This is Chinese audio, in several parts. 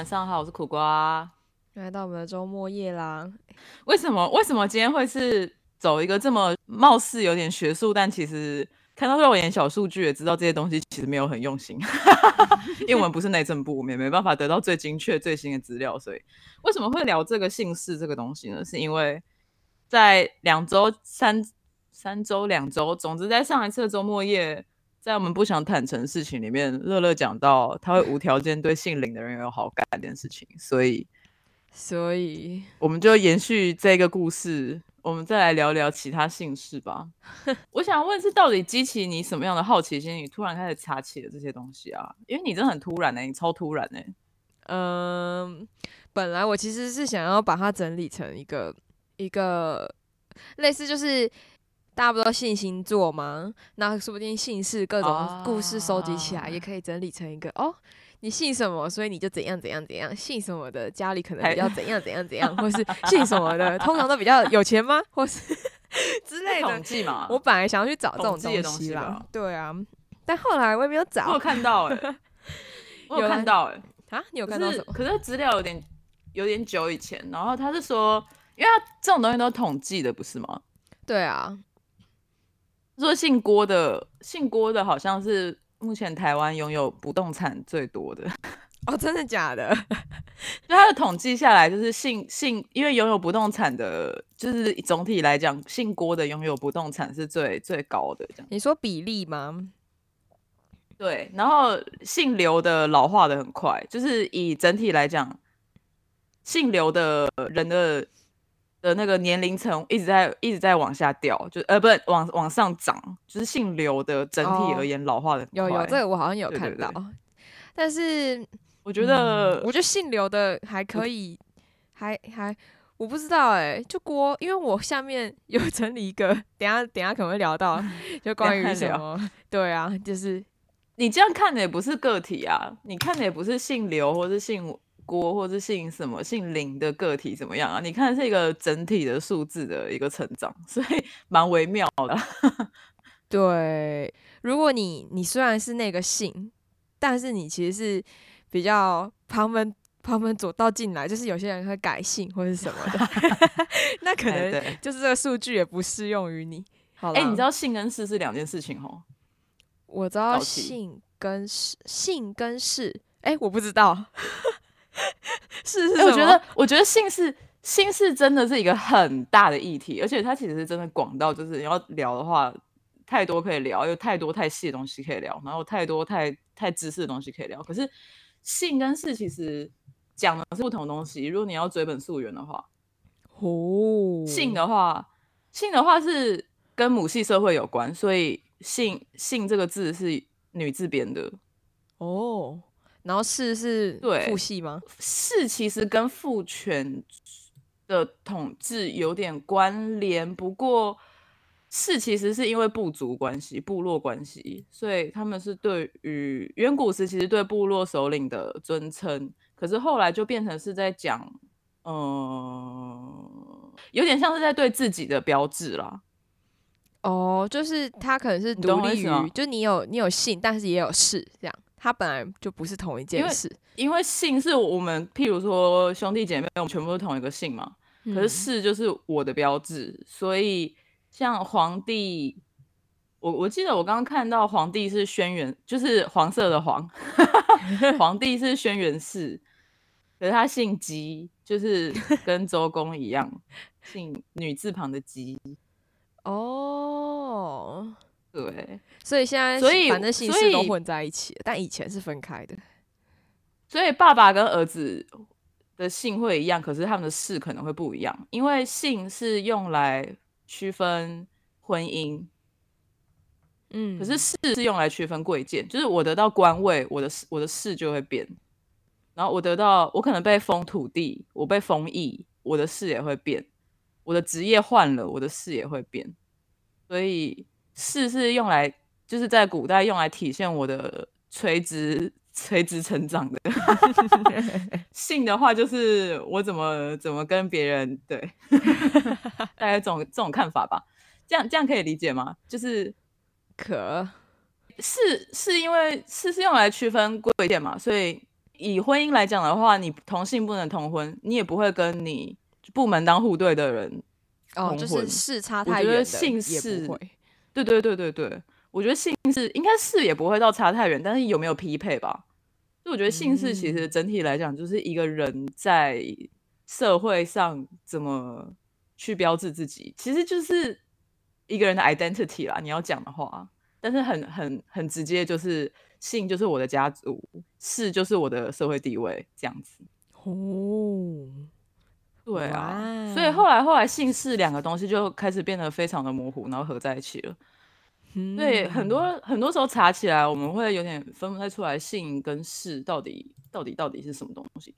友晚上好，我是苦瓜。来到我们的周末夜啦。为什么？为什么今天会是走一个这么貌似有点学术，但其实看到肉眼小数据也知道这些东西其实没有很用心，因为我们不是内政部，我们也没办法得到最精确最新的资料。所以为什么会聊这个姓氏这个东西呢？是因为在两周、三三周、两周，总之在上一次的周末夜。在我们不想坦诚的事情里面，乐乐讲到他会无条件对姓林的人有好感这件事情，所以，所以我们就延续这个故事，我们再来聊聊其他姓氏吧。我想问是到底激起你什么样的好奇心，你突然开始查起了这些东西啊？因为你真的很突然呢，你超突然呢。嗯，本来我其实是想要把它整理成一个一个类似就是。大家不都信星座吗？那说不定姓氏各种故事收集起来，也可以整理成一个哦。你姓什么，所以你就怎样怎样怎样。姓什么的家里可能比较怎样怎样怎样，或是姓什么的通常都比较有钱吗？或是 之类的统计嘛。我本来想要去找这种东西啦，对啊。但后来我也没有找。我有看到哎，我有看到哎啊，你有看到什么？可是资料有点有点久以前，然后他是说，因为他这种东西都统计的，不是吗？对啊。说姓郭的，姓郭的好像是目前台湾拥有不动产最多的 哦，真的假的？就他的统计下来，就是姓姓，因为拥有不动产的，就是总体来讲，姓郭的拥有不动产是最最高的。这样你说比例吗？对，然后姓刘的老化的很快，就是以整体来讲，姓刘的人的。的那个年龄层一直在一直在往下掉，就呃不是往往上涨，就是姓刘的整体而言老化的有有这个我好像有看到，但是我觉得我觉得姓刘的还可以，还还我不知道哎，就郭，因为我下面有 整理一个，等下等下可能会聊到，就关于什么，对啊，就是你这样看的也不是个体啊，你看的也不是姓刘或是姓。郭或者姓什么姓林的个体怎么样啊？你看是一个整体的数字的一个成长，所以 蛮微妙的。对，如果你你虽然是那个姓，但是你其实是比较旁门旁门左道进来，就是有些人会改姓或者什么的，那可能就是这个数据也不适用于你。哎，你知道姓跟氏是两件事情哦？我知道姓跟氏，姓跟氏，哎，我不知道。是是，我觉得我觉得姓氏姓氏真的是一个很大的议题，而且它其实是真的广到，就是你要聊的话，太多可以聊，有太多太细的东西可以聊，然后太多太太知识的东西可以聊。可是姓跟氏其实讲的是不同东西。如果你要追本溯源的话，哦，姓的话，姓的话是跟母系社会有关，所以姓姓这个字是女字边的，哦。然后氏是父系吗？氏其实跟父权的统治有点关联，不过氏其实是因为部族关系、部落关系，所以他们是对于远古时其实对部落首领的尊称，可是后来就变成是在讲，嗯，有点像是在对自己的标志啦。哦，就是他可能是独立于，就你有你有姓，但是也有氏这样。它本来就不是同一件事，因为姓是我们，譬如说兄弟姐妹，我们全部都同一个姓嘛。可是氏就是我的标志，所以像皇帝，我我记得我刚刚看到皇帝是轩辕，就是黄色的黄，皇帝是轩辕氏，可是他姓姬，就是跟周公一样，姓女字旁的姬。哦。对，所以现在所以反正姓氏都混在一起，但以前是分开的。所以爸爸跟儿子的姓会一样，可是他们的氏可能会不一样，因为姓是用来区分婚姻，嗯，可是氏是用来区分贵贱，就是我得到官位，我的我的氏就会变，然后我得到我可能被封土地，我被封邑，我的氏也会变，我的职业换了，我的氏也会变，所以。氏是用来，就是在古代用来体现我的垂直垂直成长的。姓的话，就是我怎么怎么跟别人对，大概这种这种看法吧。这样这样可以理解吗？就是可是是因为是是用来区分贵贱嘛，所以以婚姻来讲的话，你同性不能同婚，你也不会跟你部门当户对的人哦，就是视差我觉得太远的姓也氏不会。对对对对对，我觉得姓氏应该是也不会到差太远，但是有没有匹配吧？就我觉得姓氏其实整体来讲，就是一个人在社会上怎么去标志自己，其实就是一个人的 identity 啦。你要讲的话，但是很很很直接，就是姓就是我的家族，氏就是我的社会地位，这样子。哦，对啊，所以后来后来姓氏两个东西就开始变得非常的模糊，然后合在一起了。对，很嗯多很多时候查起来，我们会有点分不太出来姓跟氏到底到底到底是什么东西。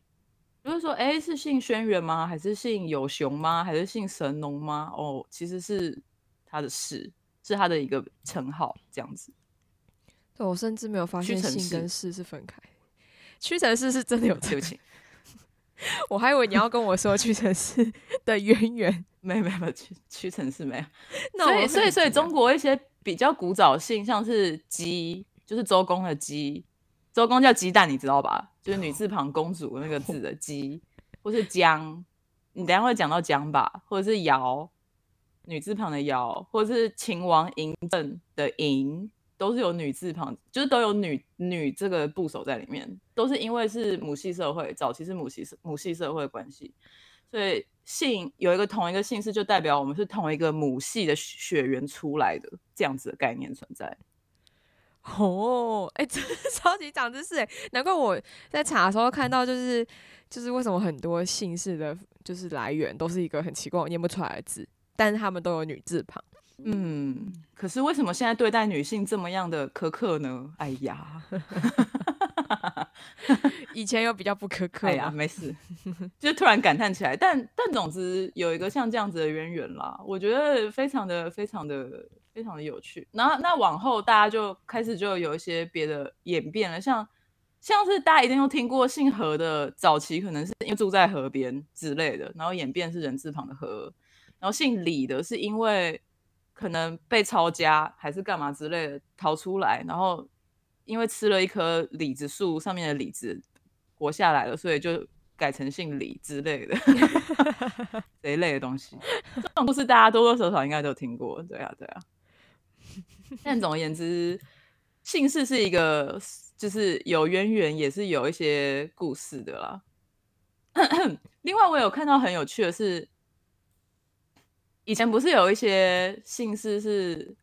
就是说，哎，是姓轩辕吗？还是姓有熊吗？还是姓神农吗？哦，其实是他的氏，是他的一个称号，这样子。对我甚至没有发现姓跟氏是分开。屈臣氏是真的有这个，我还以为你要跟我说屈臣氏的渊源。没有没有没有，屈屈臣氏没有。那我所以所以所以中中国一些比较古早性，像是鸡，就是周公的鸡，周公叫鸡蛋，你知道吧？就是女字旁公主那个字的鸡，或是姜，你等一下会讲到姜吧，或者是尧，女字旁的尧，或者是秦王嬴政的嬴，都是有女字旁，就是都有女女这个部首在里面，都是因为是母系社会，早期是母系母系社会的关系，所以姓有一个同一个姓氏，就代表我们是同一个母系的血缘出来的这样子的概念存在。哦，哎、真的超级长知识哎！难怪我在查的时候看到，就是就是为什么很多姓氏的，就是来源都是一个很奇怪我念不出来的字，但是他们都有女字旁。嗯，可是为什么现在对待女性这么样的苛刻呢？哎呀，以前又比较不苛刻哎呀，吗？没事，就突然感叹起来。但但总之有一个像这样子的渊源啦，我觉得非常的非常的非常的有趣。然后那往后大家就开始就有一些别的演变了，像像是大家一定都听过姓何的，早期可能是因为住在河边之类的，然后演变是人字旁的何，然后姓李的是因为可能被抄家还是干嘛之类的逃出来，然后因为吃了一棵李子树上面的李子活下来了，所以就改成姓李之类的 这一类的东西。这种故事大家多多少少应该都有听过，对啊，对啊。但总而言之，姓氏是一个就是有渊源，也是有一些故事的啦。另外，我有看到很有趣的是，以前不是有一些姓氏是，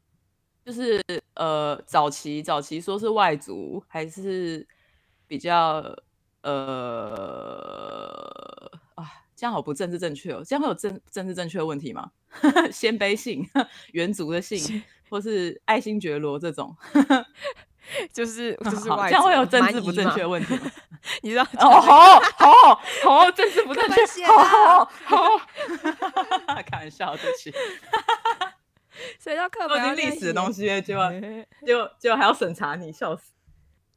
就是呃，早期早期说是外族，还是比较呃啊，这样好不政治正确哦，这样会有政政治正确的问题吗？鲜卑姓、原族的姓，或是爱新觉罗这种，就是就是这样会有政治不正确的问题吗？你知道？哦，好好 好，政治不正确，好好 好，开玩笑，对不起，谁叫课都本已经历史的东西？西了，结果结果结果还要审查你，笑死。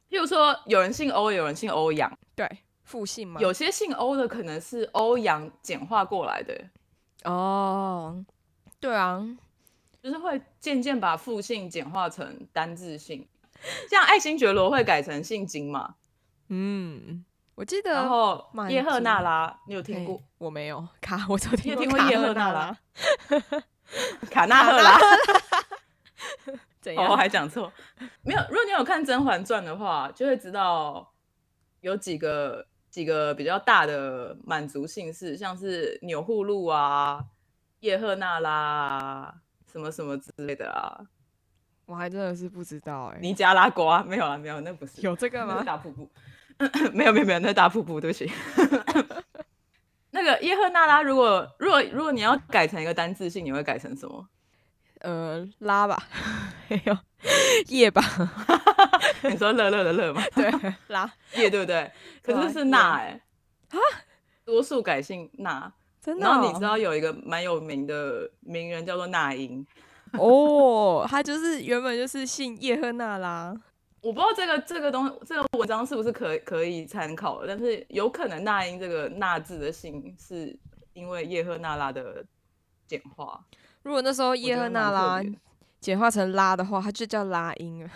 譬如说，有人姓欧，有人姓欧阳，对，复姓吗？有些姓欧的可能是欧阳简化过来的，哦，对啊，就是会渐渐把复姓简化成单字姓，像爱新觉罗会改成姓金嘛，嗯，我记得然后叶赫那拉，你有听嘿过？我没有卡，我只有你有听过叶赫赫那拉拉？卡纳赫拉？怎哦？还讲错，没有。如果你有看《甄嬛传》的话，就会知道有几个几个比较大的满族姓氏，像是钮祜禄啊、叶赫那拉啊，什么什么之类的啊，我还真的是不知道哎，尼加拉瓜没有啊，没有，那不是有这个吗？大瀑布，没有没有没有，那大瀑布，对不起。那个耶赫那拉，如果如果如果你要改成一个单字姓，你会改成什么？呃，拉吧，没有叶吧？你说乐乐的乐吗？对，拉，叶对不对？可是是那哎、多数改姓那。真的哦。然后你知道有一个蛮有名的名人叫做那英，哦，他就是原本就是姓叶赫那拉。我不知道这个这个东这个文章是不是可可以参考的，但是有可能那英这个那字的姓是因为叶赫那拉的简化，如果那时候叶赫那拉简化成拉的话，它就叫拉音了。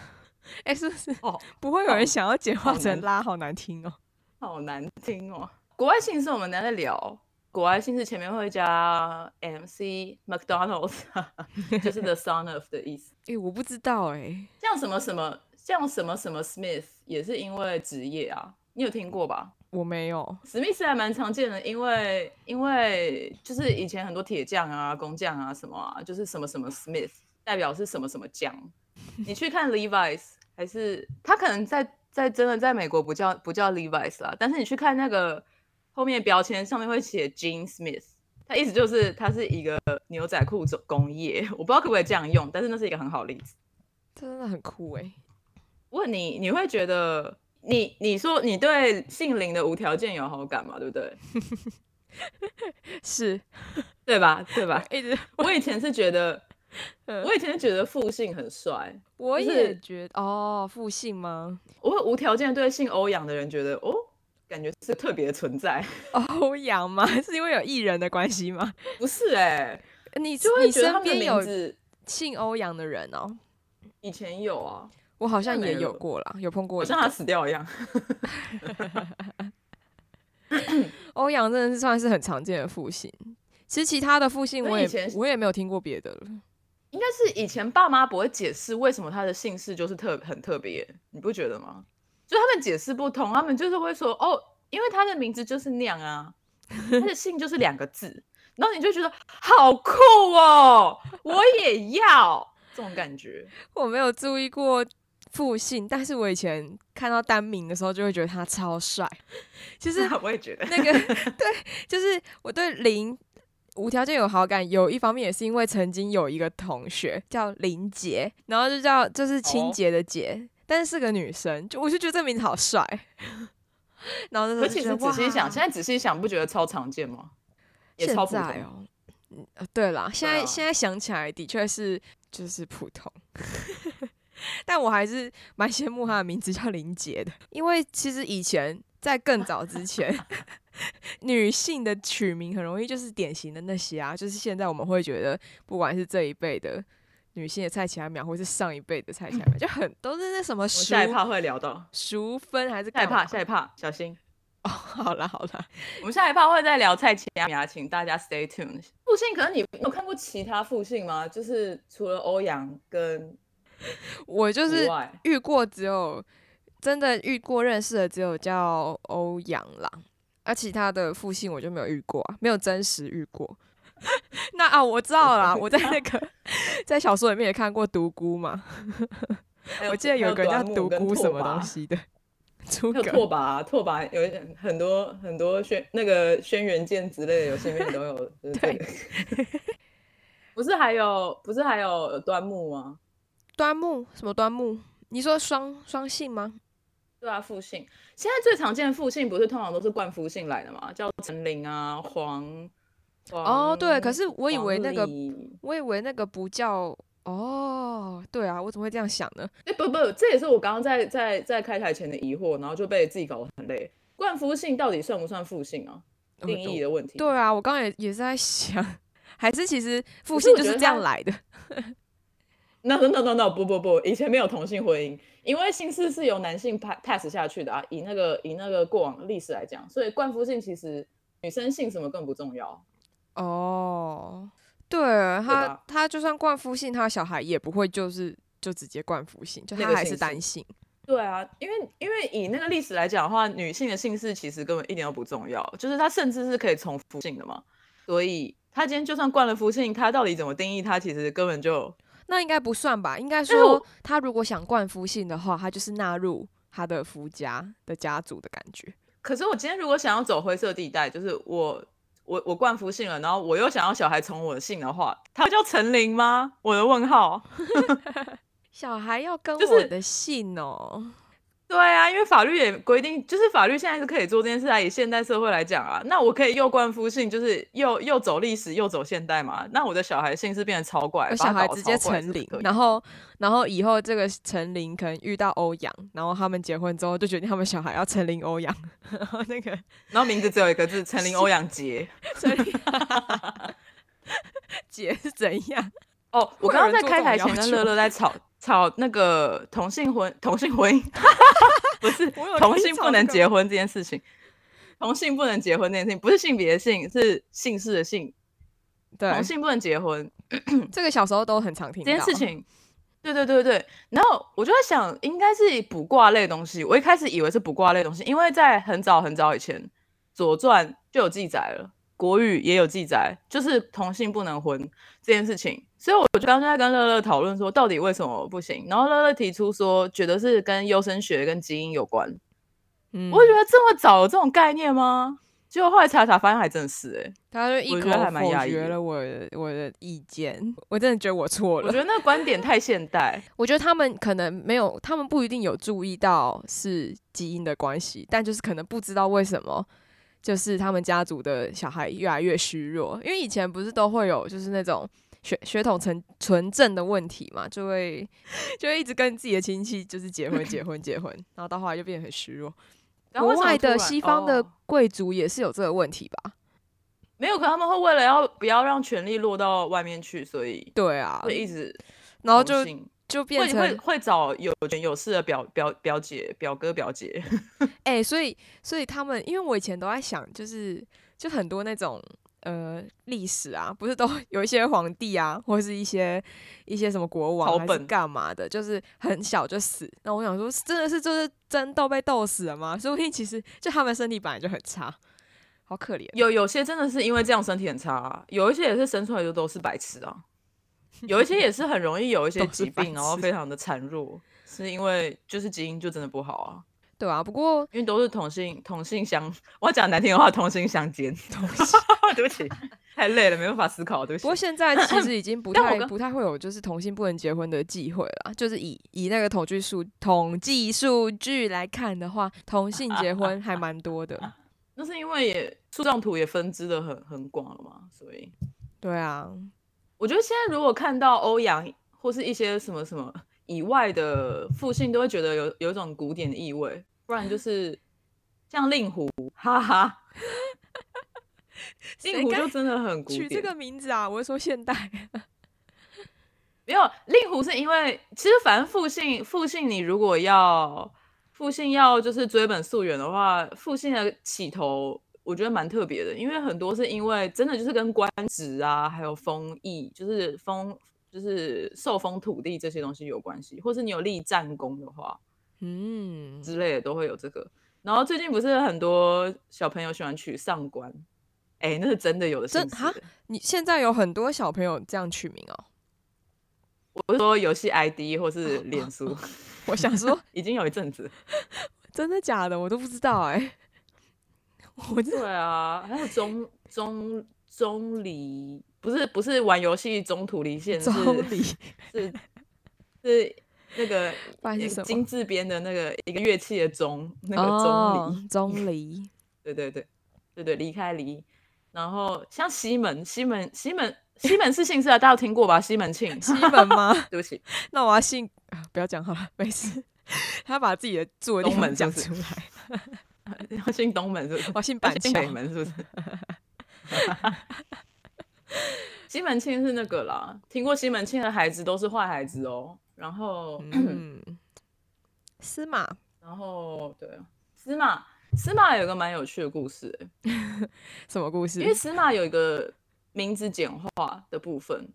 哎、是不是哦，不会有人想要简化成拉？好难听哦。好难听哦。国外姓氏我们等下再聊。国外姓氏前面会加 MC McDonald's，就是 the son of 的意思。诶、我不知道哎、像什么什么，像什么什么 Smith 也是因为职业啊，你有听过吧？我没有。史密斯还蛮常见的，因为因为就是以前很多铁匠啊、工匠啊什么啊，就是什么什么 Smith 代表是什么什么匠。你去看 Levi's，还是他可能在在真的在美国不叫不叫 Levi's 啦，但是你去看那个后面标签上面会写 Jean Smith，它意思就是它是一个牛仔裤种工业，我不知道可不可以这样用，但是那是一个很好的例子。这真的很酷哎、问你，你会觉得你你说你对姓林的无条件有好感吗？对不对？是，对吧？对吧？一直我以前是觉得，嗯我以前是觉得复姓很帅，我就是也觉得哦，复姓吗？我会无条件对姓欧阳的人觉得，哦，感觉是特别的存在。欧阳吗？是因为有艺人的关系吗？不是哎、你就会你觉得他们的身边有姓欧阳的人哦？以前有啊，我好像也有过啦，有碰过好像他。死掉一样。欧阳真的是算是很常见的复姓。其实其他的复姓我也以前我也没有听过别的了。应该是以前爸妈不会解释为什么他的姓氏就是特很特别，你不觉得吗？就他们解释不通，他们就是会说哦，因为他的名字就是那样啊，他的姓就是两个字，然后你就觉得好酷哦，我也要这种感觉。我没有注意过复姓，但是我以前看到单名的时候就会觉得他超帅。其实 我也觉得，那个对，就是我对林无条件有好感，有一方面也是因为曾经有一个同学叫林杰，然后就叫就是清哦洁的洁，但是是个女生，就我就觉得这名字好帅。然后那时候可其实就觉得仔细想，现在仔细想，不觉得超常见吗？也超普通。哦，嗯，呃对啦，现在、啊现在想起来的确是就是普通，但我还是蛮羡慕他的名字叫林杰的，因为其实以前在更早之前，女性的取名很容易就是典型的那些啊，就是现在我们会觉得，不管是这一辈的。女性的蔡奇亚苗，或是上一辈的蔡奇亚苗，就很都是那什么我们淑下一趴会聊到，淑芬还是下一趴，干嘛下一怕，小心。哦，好啦好啦，我们下一趴会再聊蔡奇亚米请大家 stay tuned。复姓，可是你有看过其他复姓吗？就是除了欧阳跟我就是，遇过只有真的遇过认识的只有叫欧阳啦，而、其他的复姓我就没有遇过、啊，没有真实遇过。那啊，我知道了啦，我在那个在小说里面也看过独孤嘛，我记得有个人叫独孤什么东西，的，诸葛拓跋啊，拓跋有一很多很多轩那个轩辕剑之类的游戏里面都有，就是这个。不是还有不是还有端木吗？端木什么端木？你说双双姓吗？对啊，复姓。现在最常见的复姓不是通常都是冠夫姓来的吗？叫陈林啊，黄。哦，对，可是我以为那个我以为那个不叫哦，对啊，我怎么会这样想呢？哎、不不，这也是我刚刚在在在开台前的疑惑，然后就被自己搞得很累。冠夫姓到底算不算复姓啊？呃定义的问题。对啊，我刚刚也也是在想，还是其实复姓就是这样来的。，no no no no no，不不不，以前没有同性婚姻，因为姓氏是由男性 pa- pass 下去的啊。以那个以那个过往历史来讲，所以冠夫姓其实女生姓什么更不重要。哦，对，他他就算冠夫姓，他小孩也不会就是就直接冠夫姓，就他还是单姓。对啊，因为因为以那个历史来讲的话，女性的姓氏其实根本一点都不重要，就是她甚至是可以从夫姓的嘛。所以她今天就算冠了夫姓，她到底怎么定义她，其实根本就那应该不算吧？应该说，他如果想冠夫姓的话，他就是纳入他的夫家的家族的感觉。可是我今天如果想要走灰色地带，就是我我我冠夫姓了，然后我又想要小孩从我的姓的话，他叫陈琳吗？我的问号。小孩要跟我的姓哦、对啊，因为法律也规定，就是法律现在是可以做这件事啊。以现代社会来讲啊，那我可以又冠夫姓，就是又又走历史又走现代嘛。那我的小孩姓氏变得超怪，我小孩直接成林然后然后以后这个成林可能遇到欧阳，然后他们结婚之后就决定他们小孩要成林欧阳，然后那个然后名字只有一个字，成林欧阳杰。陈琳姐是怎样？哦，我刚刚在开台前跟乐求乐在吵吵那个同性婚同性婚姻，不是同性不能结婚这件事情，同性不能结婚这件事情，不是性别的性，是姓氏的姓，对同性不能结婚 这个小时候都很常听到这件事情。对对对对，然后我就在想，应该是卜卦类的东西。我一开始以为是卜卦类的东西，因为在很早很早以前，《左传》就有记载了，国语也有记载，就是同性不能婚这件事情。所以我就刚刚在跟乐乐讨论说，到底为什么不行？然后乐乐提出说，觉得是跟优生学跟基因有关。嗯，我觉得这么早有这种概念吗？结果后来查查发现还真的是哎、他就一口否决了我的我的意见，我真的觉得我错了我觉。得那个观点太现代。我觉得他们可能没有，他们不一定有注意到是基因的关系，但就是可能不知道为什么，就是他们家族的小孩越来越虚弱。因为以前不是都会有就是那种血血统纯纯正的问题嘛，就会就会一直跟自己的亲戚就是结婚结婚结婚，然后到后来就变得很虚弱。然后国外的西方的哦贵族也是有这个问题吧？没有，可他们会为了要不要让权力落到外面去，所以对啊，会一直然后就就变会会成会找有权有势的表表表姐、表哥、表姐。哎、所以所以他们，因为我以前都在想，就是就很多那种呃历史啊，不是都 有一些皇帝啊，或是一些一些什么国王还是干嘛的，就是很小就死。那我想说，真的是就是争斗被斗死了吗？说不定其实就他们身体本来就很差，好可怜。有有些真的是因为这样身体很差啊、有一些也是生出来就都是白痴啊，有一些也是很容易有一些 疾病，然后非常的孱弱，是因为就是基因就真的不好啊。对啊，不过因为都是同性同性相，我要讲难听的话，同性相奸。对不起，太累了，没办法思考，对不起不过。现在 其实已经不太不太会有就是同性不能结婚的忌讳了，就是以以那个统计数统计数据来看的话，同性结婚还蛮多的。那是因为也树状图也分支的很很广了嘛，所以对啊，我觉得现在如果看到欧阳或是一些什么什么以外的复姓，都会觉得有有一种古典的意味，不然就是 像令狐，哈哈，令狐就真的很古典。取这个名字啊，我是说现代。没有令狐是因为其实反正复姓复姓你如果要复姓要就是追本溯源的话，复姓的起头我觉得蛮特别的，因为很多是因为真的就是跟官职啊，还有封邑，就是封就是受封土地这些东西有关系，或是你有立战功的话嗯，之类的都会有这个。然后最近不是很多小朋友喜欢取上官，哎，那是真的有的姓真哈氏欸。你现在有很多小朋友这样取名哦。我是说游戏 ID 或是脸书，我想说，已经有一阵子。真的假的，我都不知道哎、我这对啊，还有中中中离，不是不是玩游戏中途离线，是中离是是那个 金字边的那个一个乐器的钟，那个钟离，哦，钟离，对对对对对，离开离。然后像西门，西门西门西门是姓氏啊，大家有听过吧？西门庆，西门吗？对不起，那我要姓啊，不要讲好了，没事。他把自己的住的地东门是不出来，要姓东门是不是？我姓要板桥姓北。门是不是？西门庆是那个啦，听过西门庆的孩子都是坏孩子哦。然后，嗯，司马然后对，司马司马有一个蛮有趣的故事欸，什么故事因？为司马有一个名字简化的部分，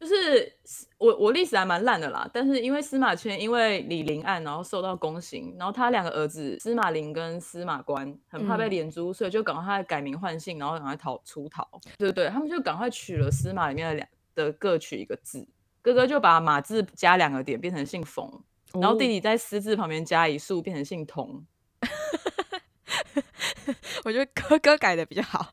就是我我历史还蛮烂的啦，但是因为司马迁因为李陵案，然后受到宫刑，然后他两个儿子司马林跟司马观很怕被嗯连诛，所以就赶快改名换姓，然后赶快逃出逃。对对，他们就赶快取了司马里面的两的各取一个字，哥哥就把马字加两个点变成姓冯，然后弟哦弟在司字旁边加一竖变成姓童。我觉得哥哥改的比较好，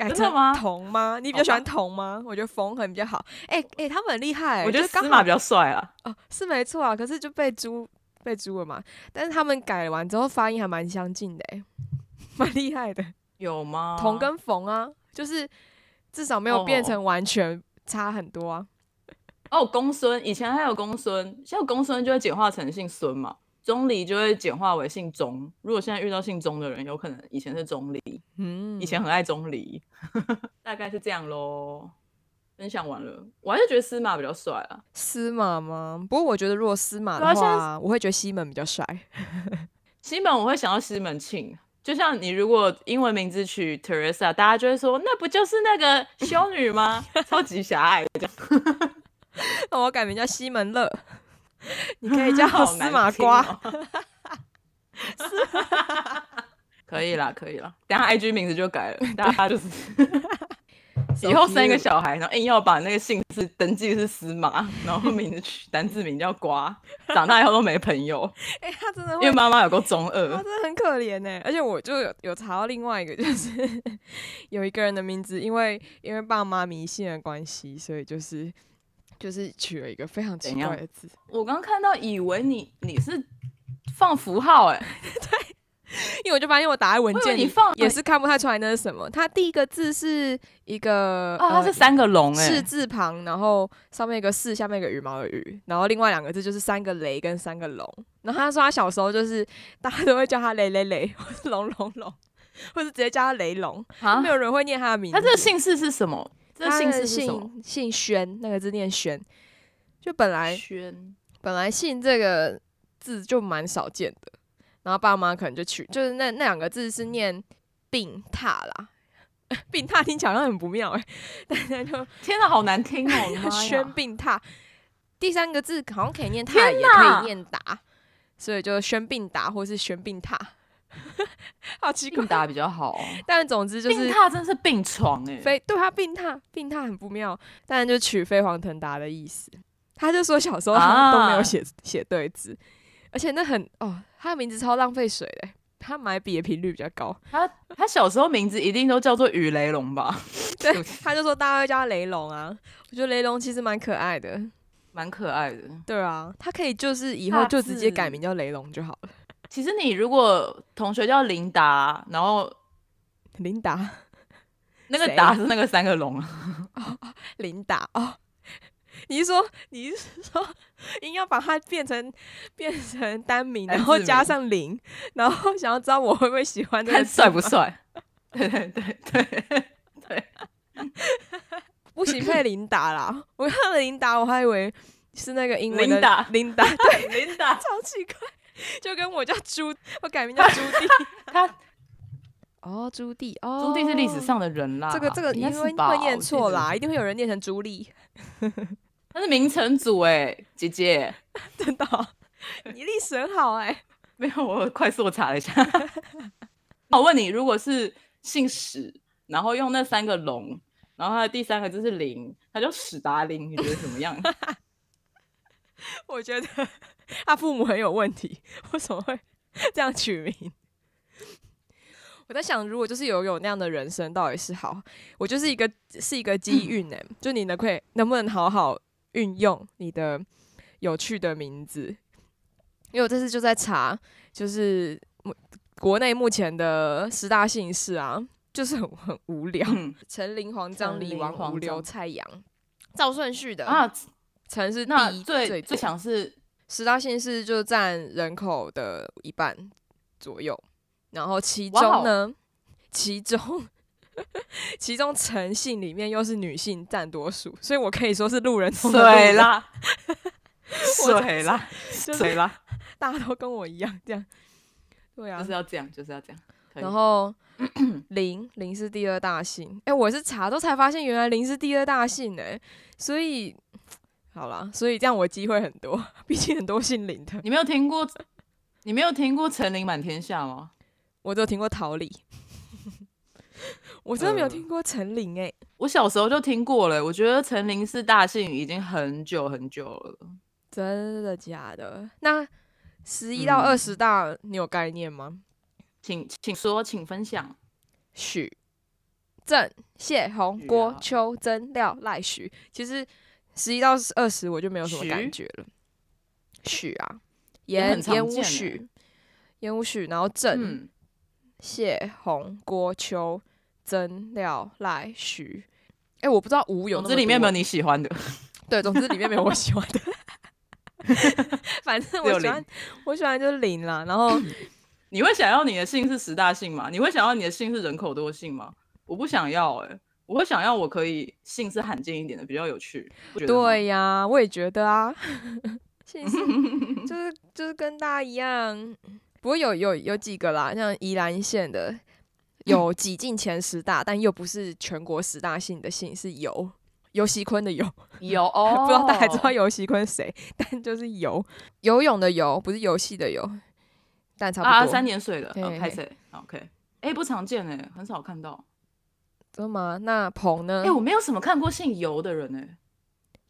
改成真的吗？你比较喜欢同吗？我觉得缝痕比较好。哎、哎、他们很厉害、我觉得司马比较帅啊。哦，是没错啊，可是就被猪被猪了嘛。但是他们改完之后发音还蛮相近的、欸，蛮厉害的。有吗？同跟冯啊，就是至少没有变哦成完全差很多啊。哦，公孙以前还有公孙，现在公孙就会简化成姓孙嘛，钟离就会简化为姓钟。如果现在遇到姓钟的人，有可能以前是钟离，嗯，以前很爱钟离，大概是这样喽。分享完了，我还是觉得司马比较帅啊。司马吗？不过我觉得如果司马的话，我会觉得西门比较帅。西门我会想到西门庆，就像你如果英文名字取 Teresa，大家就会说那不就是那个修女吗？超级狭隘的 那我改名叫西门乐，你可以叫好 司马瓜。哦。可以啦，可以啦，等下 IG 名字就改了，大家就是以后生一个小孩，然后硬要把那个姓氏登记是司马，然后名字取单字名叫瓜，长大以后都没朋友，哎、他真的因为妈妈有个中二。他。真的很可怜呢，而且我就有有查到另外一个，就是有一个人的名字，因为因为爸妈迷信的关系，所以就是就是取了一个非常奇怪的字。我刚看到以为你你是放符号哎、对因为我就发现我打在文件里你放也是看不太出来那是什么。它第一个字是一个啊，它呃是三个龙哎、士字旁，然后上面一个四，下面一个羽毛的羽，然后另外两个字就是三个雷跟三个龙。然后他说他小时候就是大家都会叫他雷雷雷，或是龙龙龙，或者直接叫他雷龙，啊没，有人会念他的名字。他这个姓氏是什么？这姓？姓姓轩，那个字念轩。就本来轩本来姓这个字就蛮少见的，然后爸妈可能就取，就是那那两个字是念病榻啦。病榻听起来好像很不妙哎、但是就 天哪，好难听哦！我的妈轩！病榻，第三个字好像可以念天榻，也可以念达，所以就轩病达或是轩病榻，好奇怪病。打比较好哦，但总之就是病榻真是病床哎、飞对他病榻，病榻很不妙，但就取飞黄腾达的意思。他就说小时候他都没有啊写 写对字，而且那很哦，他的名字超浪费水的，他买笔的频率比较高。他他小时候名字一定都叫做雨雷龙吧？对他就说大家会叫他雷龙啊，我觉得雷龙其实蛮可爱的。蛮可爱的。对啊，他可以就是以后就直接改名叫雷龙就好了。其实你如果同学叫琳达，然后琳达，那个达是那个三个龙啊，琳达哦。你是说你是说硬要把它变成变成单名，然后加上零，然后想要知道我会不会喜欢这个看？帅 不帅？对对对对对，不行配琳达啦，我看了琳达，我还以为是那个英文的琳达琳达，对，琳达超奇怪，就跟我叫朱，我改名叫朱棣。他哦，朱棣，哦，朱棣是历史上的人啦，这个这个应该会念错，啦，一定会有人念成朱莉，得他是明成祖哎，姐姐。真的哦、你历史很好哎、没有，我快速查了一下。我问你，如果是姓史，然后用那三个龙，然后它的第三个就是林，它叫史达林，你觉得怎么样？我觉得 他父母很有问题，为什么会这样取名？我在想，如果就是有有那样的人生，到底是好？我就是一个是一个机 运哎、就你能可以能不能好好运用你的有趣的名字？因为我这次就在查，就是目国内目前的十大姓氏啊，就是很很无聊，嗯陈林、黄张、李王、黄吴刘、蔡阳，照顺序的啊，陈是第那一最最强是十大县市就占人口的一半左右，然后其中呢，其中 其中陈姓里面又是女性占多数，所以我可以说是路人中的路人，水啦，我水啦，就是水啦，大家都跟我一样这样，对啊就是，要这样，就是要这样。可以然后 林林是第二大姓，哎、我是查都才发现原来林是第二大姓哎、所以好啦，所以这样我机会很多，毕竟很多姓林的，你没有听过，你没有听过陈林满天下吗？我只有听过桃李，我真的没有呃听过陈林哎、我小时候就听过了，我觉得陈林是大姓已经很久很久了。真的假的？那十一到二嗯十大你有概念吗？请请说，请分享。许、郑、谢、洪、郭啊、邱、曾、廖、赖、徐，其实十一到二十我就没有什么感觉了。许啊，也很言言无常见欸许，言无许，然后郑、嗯，谢、洪、郭、秋、曾、廖、赖、徐。哎、我不知道吴有总之里面有没有你喜欢的？对，总之里面没有我喜欢的。反正我喜欢，我喜欢就是零啦。然后你会想要你的姓是十大姓吗？你会想要你的姓是人口多姓吗？我不想要哎、我会想要我可以姓是罕见一点的，比较有趣。对呀，我也觉得啊，姓氏 就是就是跟大家一样，不过有有有几个啦，像宜兰县的有挤进前十大，但又不是全国十大姓的姓，是游游锡坤的游，游哦，不知道大家知道游锡坤谁，但就是游游泳的游，不是游戏的游，但差不多。啊，三点水的，对呃拍谁？OK，哎，不常见哎，很少看到。真的吗？那彭呢哎，？我没有什么看过姓尤的人哎。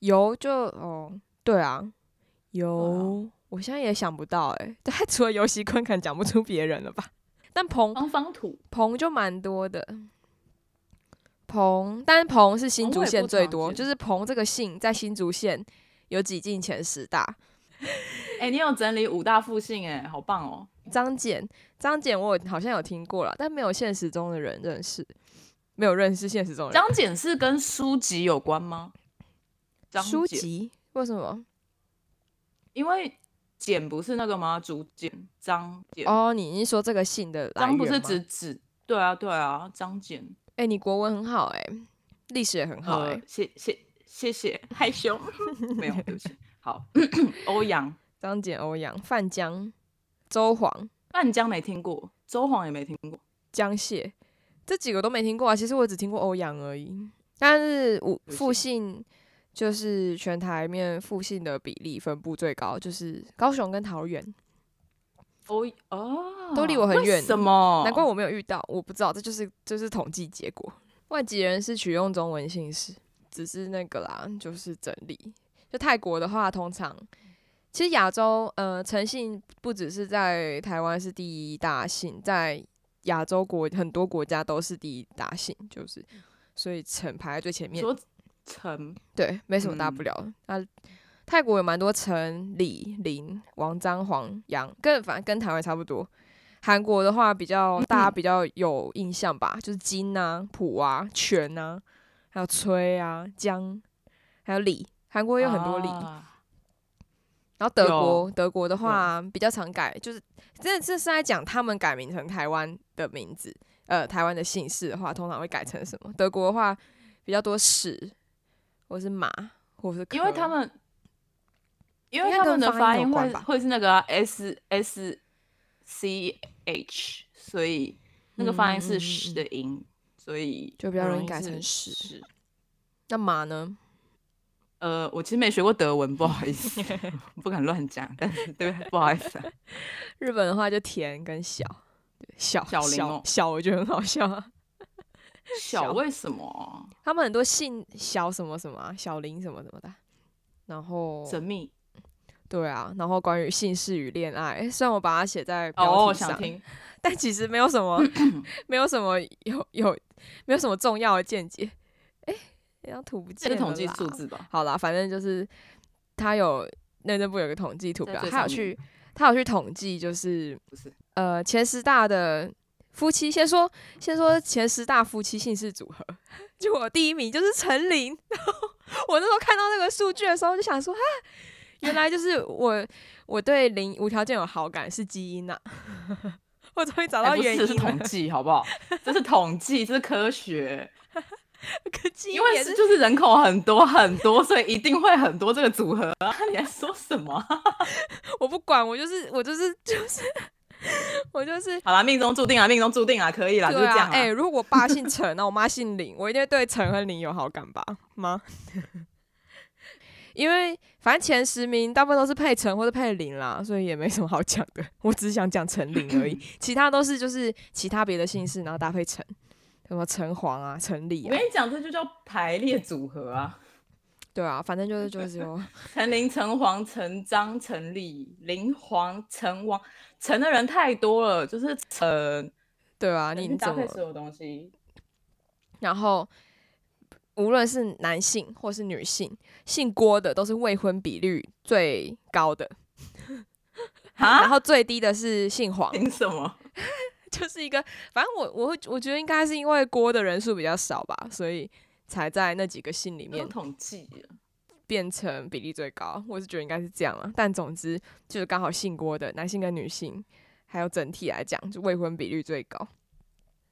尤就哦，对啊，游，我现在也想不到哎、对，除了游锡坤，可能讲不出别人了吧。但彭方方土，鹏就蛮多的，彭，但是鹏是新竹县最多，就是彭这个姓在新竹县有挤进前十大。哎，你有整理五大复姓哎，好棒哦。张简，张简我好像有听过了，但没有现实中的人认识，没有认识现实中的人。张简是跟书籍有关吗？张，书籍为什么？因为简不是那个吗？竹简，张简，哦，你你是说这个姓的来张不是指指，对啊对啊，张简。哎、你国文很好哎、历史也很好哎、呃，谢谢谢谢，害羞，没有，对不起。好，欧阳张简、欧阳、范江、周黄、范江没听过，周黄也没听过。江蟹这几个都没听过啊。其实我只听过欧阳而已，但是我复姓就是全台面复姓的比例分布最高，就是高雄跟桃园，哦哦，都离我很远什么？难怪我没有遇到，我不知道，这就是就是统计结果。外籍人士取用中文姓氏，只是那个啦，就是整理。就泰国的话，通常其实亚洲呃诚信不只是在台湾是第一大姓，在亚洲国很多国家都是第一大姓，就是所以陈排在最前面。说陈对，没什么大嗯不了的。那、泰国有蛮多陈、李、林、王、张、黄、杨，跟反正跟台湾差不多。韩国的话比较大家比较有印象吧，就是金啊、朴啊、全啊，还有崔啊、江，还有李。韩国也有很多李。啊然后德国，德国的话比较常改，就是真的这是在讲他们改名成台湾的名字，呃，台湾的姓氏的话，通常会改成什么？德国的话比较多史，或是马，或是科因为他们，因为他们的发音会会是那个、啊、s s c h，所以那个发音是嗯嗯嗯 sh 嗯的音，所以就比较容易改成史史。那马呢？呃，我其实没学过德文，不好意思，不敢乱讲，但是对，不好意思、啊。日本的话就田跟小，对小小小林哦小，我觉得很好笑啊。小为什么啊他们很多姓小什么什么啊，小林什么什么的。然后神秘？对啊，然后关于姓氏与恋爱，诶虽然我把它写在标题上，想听。但其实没有什么，没有什么有有没有什么重要的见解。哎、这张图不见了这个统计啦数字吧。好啦，反正就是他有内政部有个统计图表，最他有去他有去统计，就是不是呃前十大的夫妻，先说先说前十大夫妻姓氏组合，就我第一名就是陈琳，然后我那时候看到那个数据的时候就想说啊，原来就是我我对林无条件有好感是基因呐、我终于找到哎不是统，计，好不好？这是统计，这是科学。因因为也是是就是人口很多很多，所以一定会很多这个组合啊！你在说什么啊？我不管，我就是我就是就是 我就是好啦，命中注定啊，命中注定啊，可以啦，就这样啦。哎、如果我爸姓陈，那我妈姓林，我一定会对陈和林有好感吧？妈，因为反正前十名大部分都是配陈或者配林啦，所以也没什么好讲的。我只是想讲陈林而已，其他都是就是其他别的姓氏，然后搭配陈，什么陈黄啊、陈李啊我跟，你讲，这就叫排列组合啊。对啊，反正就是就是有 陈林、陈黄、陈张、陈李、林黄、陈王，陈的人太多了，就是陈，对啊，你你怎么所有东西。然后无论是男性或是女性，姓郭的都是未婚比率最高的，然啊？后最低的是姓黄，凭什么？就是一个，反正我我会我觉得应该是因为郭的人数比较少吧，所以才在那几个姓里面统计变成比例最高。我是觉得应该是这样了，但总之就是刚好姓郭的男性跟女性，还有整体来讲就未婚比率最高。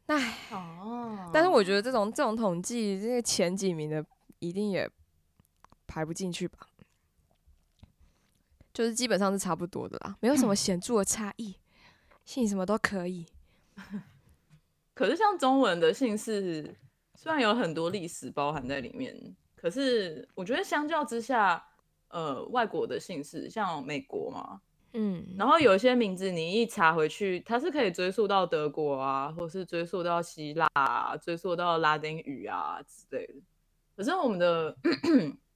唉，哦但是我觉得这种这种统计，这个前几名的一定也排不进去吧？就是基本上是差不多的啦，没有什么 显著的差异，姓什么都可以。可是像中文的姓氏，虽然有很多历史包含在里面，可是我觉得相较之下，呃，外国的姓氏，像美国嘛，嗯，然后有一些名字你一查回去，它是可以追溯到德国啊，或是追溯到希腊啊，追溯到拉丁语啊之类的。可是我们的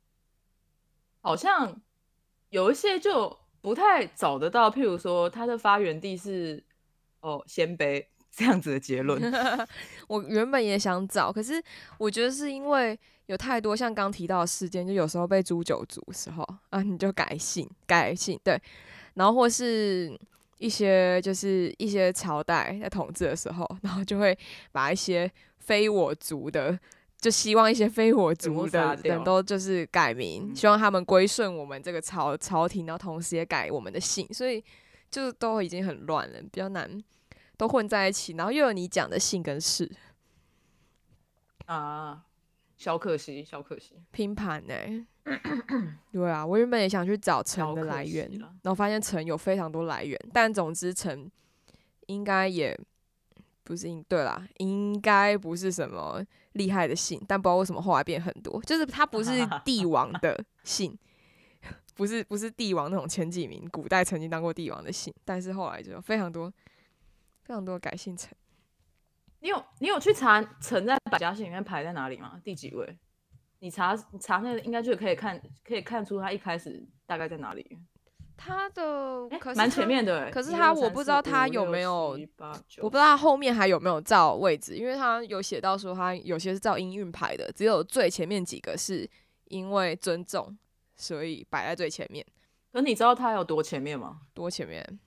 好像有一些就不太找得到，譬如说它的发源地是哦鲜卑这样子的结论。我原本也想找，可是我觉得是因为有太多像刚提到的事件，就有时候被诛九族的时候啊，你就改姓改姓对，然后或是一些就是一些朝代在统治的时候，然后就会把一些非我族的。就希望一些非我族的人都就是改名，希望他们归顺我们这个朝朝廷，然后同时也改我们的姓，所以就都已经很乱了，比较难都混在一起，然后又有你讲的姓跟氏啊，小可惜，小可惜，拼盘呢？对啊，我原本也想去找城的来源，然后发现城有非常多来源，但总之城应该也不是应对啦，应该不是什么。厉害的姓，但不知道为什么后来变很多。就是他不是 帝王的姓，不是不是帝王那种前几名，古代曾经当过帝王的姓，但是后来就非常多非常多改姓陈。你有你有去查陈在百家姓里面排在哪里吗？第几位？你查查那个应该就可以看可以看出他一开始大概在哪里。他的蛮前面的，可是他我不知道他有没有，我不知道他后面还有没有照位置，因为他有写到说他有些是照音韵排的，只有最前面几个是因为尊重，所以摆在最前面。可你知道他有多前面吗？多前面？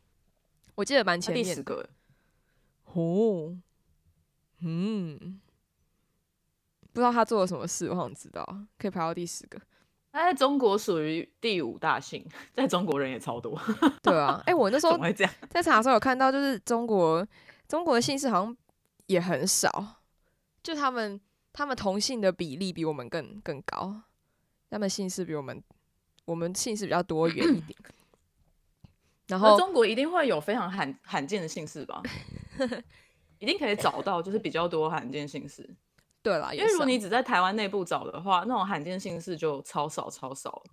我记得蛮前面。第十个。哦，嗯，不知道他做了什么事，我想知道，可以排到第十个。他在中国属于第五大姓，在中国人也超多。对啊，哎，我那时候在查的时候有看到，就是中国中国的姓氏好像也很少，就他们他们同姓的比例比我们更更高，他们姓氏比我们我们姓氏比较多元一点。然后中国一定会有非常罕罕见的姓氏吧？一定可以找到，就是比较多罕见姓氏。对啦，因为如果你只在台湾内部找的话，那种罕见姓氏就超少超少。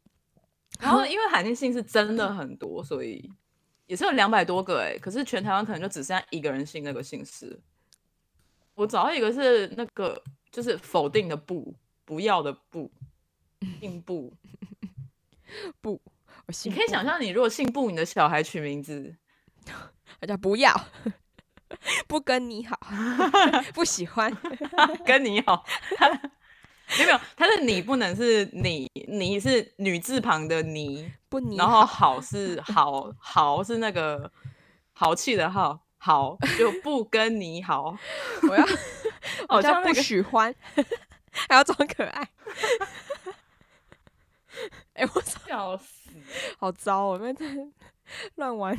然后因为罕见姓氏真的很多，所以也是有两百多个哎，可是全台湾可能就只剩下一个人姓那个姓氏。我找到一个是那个就是否定的不，不要的不，姓不不。你可以想象，你如果姓不，你的小孩取名字，他叫不要。不跟你好，不喜欢 跟你好，有没有？他的你不能是你，你是女字旁的你，不你，然后好是好好是那个豪气的好，好就不跟你好。我要，好像不喜欢，还要装可爱。哎，我笑死，好糟哦！那在乱玩，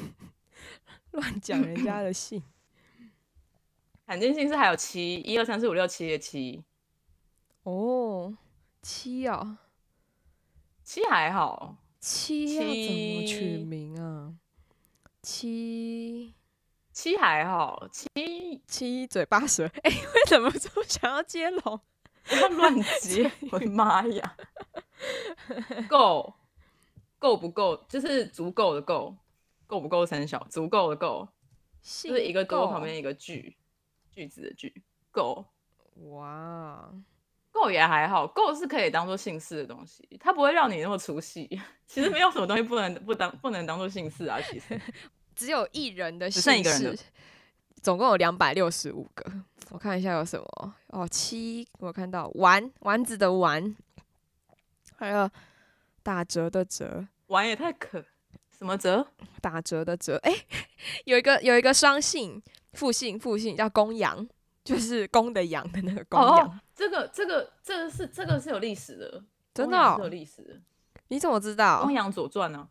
乱讲人家的姓。罕见姓氏还有七，一二三四五六七的七，哦，七啊，七还好，七要怎么取名啊？七七还好，七七嘴八舌，哎，为什么么想要接龙？不要乱接，我的妈呀！够够不够？就是足够的够，够不够三小？足够的够，就是一个多旁边一个句。句子的句够哇，够也还好，够是可以当做姓氏的东西，它不会让你那么出戏。其实没有什么东西不能不当不能当做姓氏啊。其实 只有一人的只剩一个人，总共有两百六十五个。我看一下有什么哦，七我看到丸丸子的丸，还有打折的折，丸也太可什么折？打折的折，哎，有一个有一个双姓。复姓复姓叫公羊，就是公的羊的那个公羊。这个这个这个是这个是有历史的，真的有历史的。你怎么知道？公羊左传呢？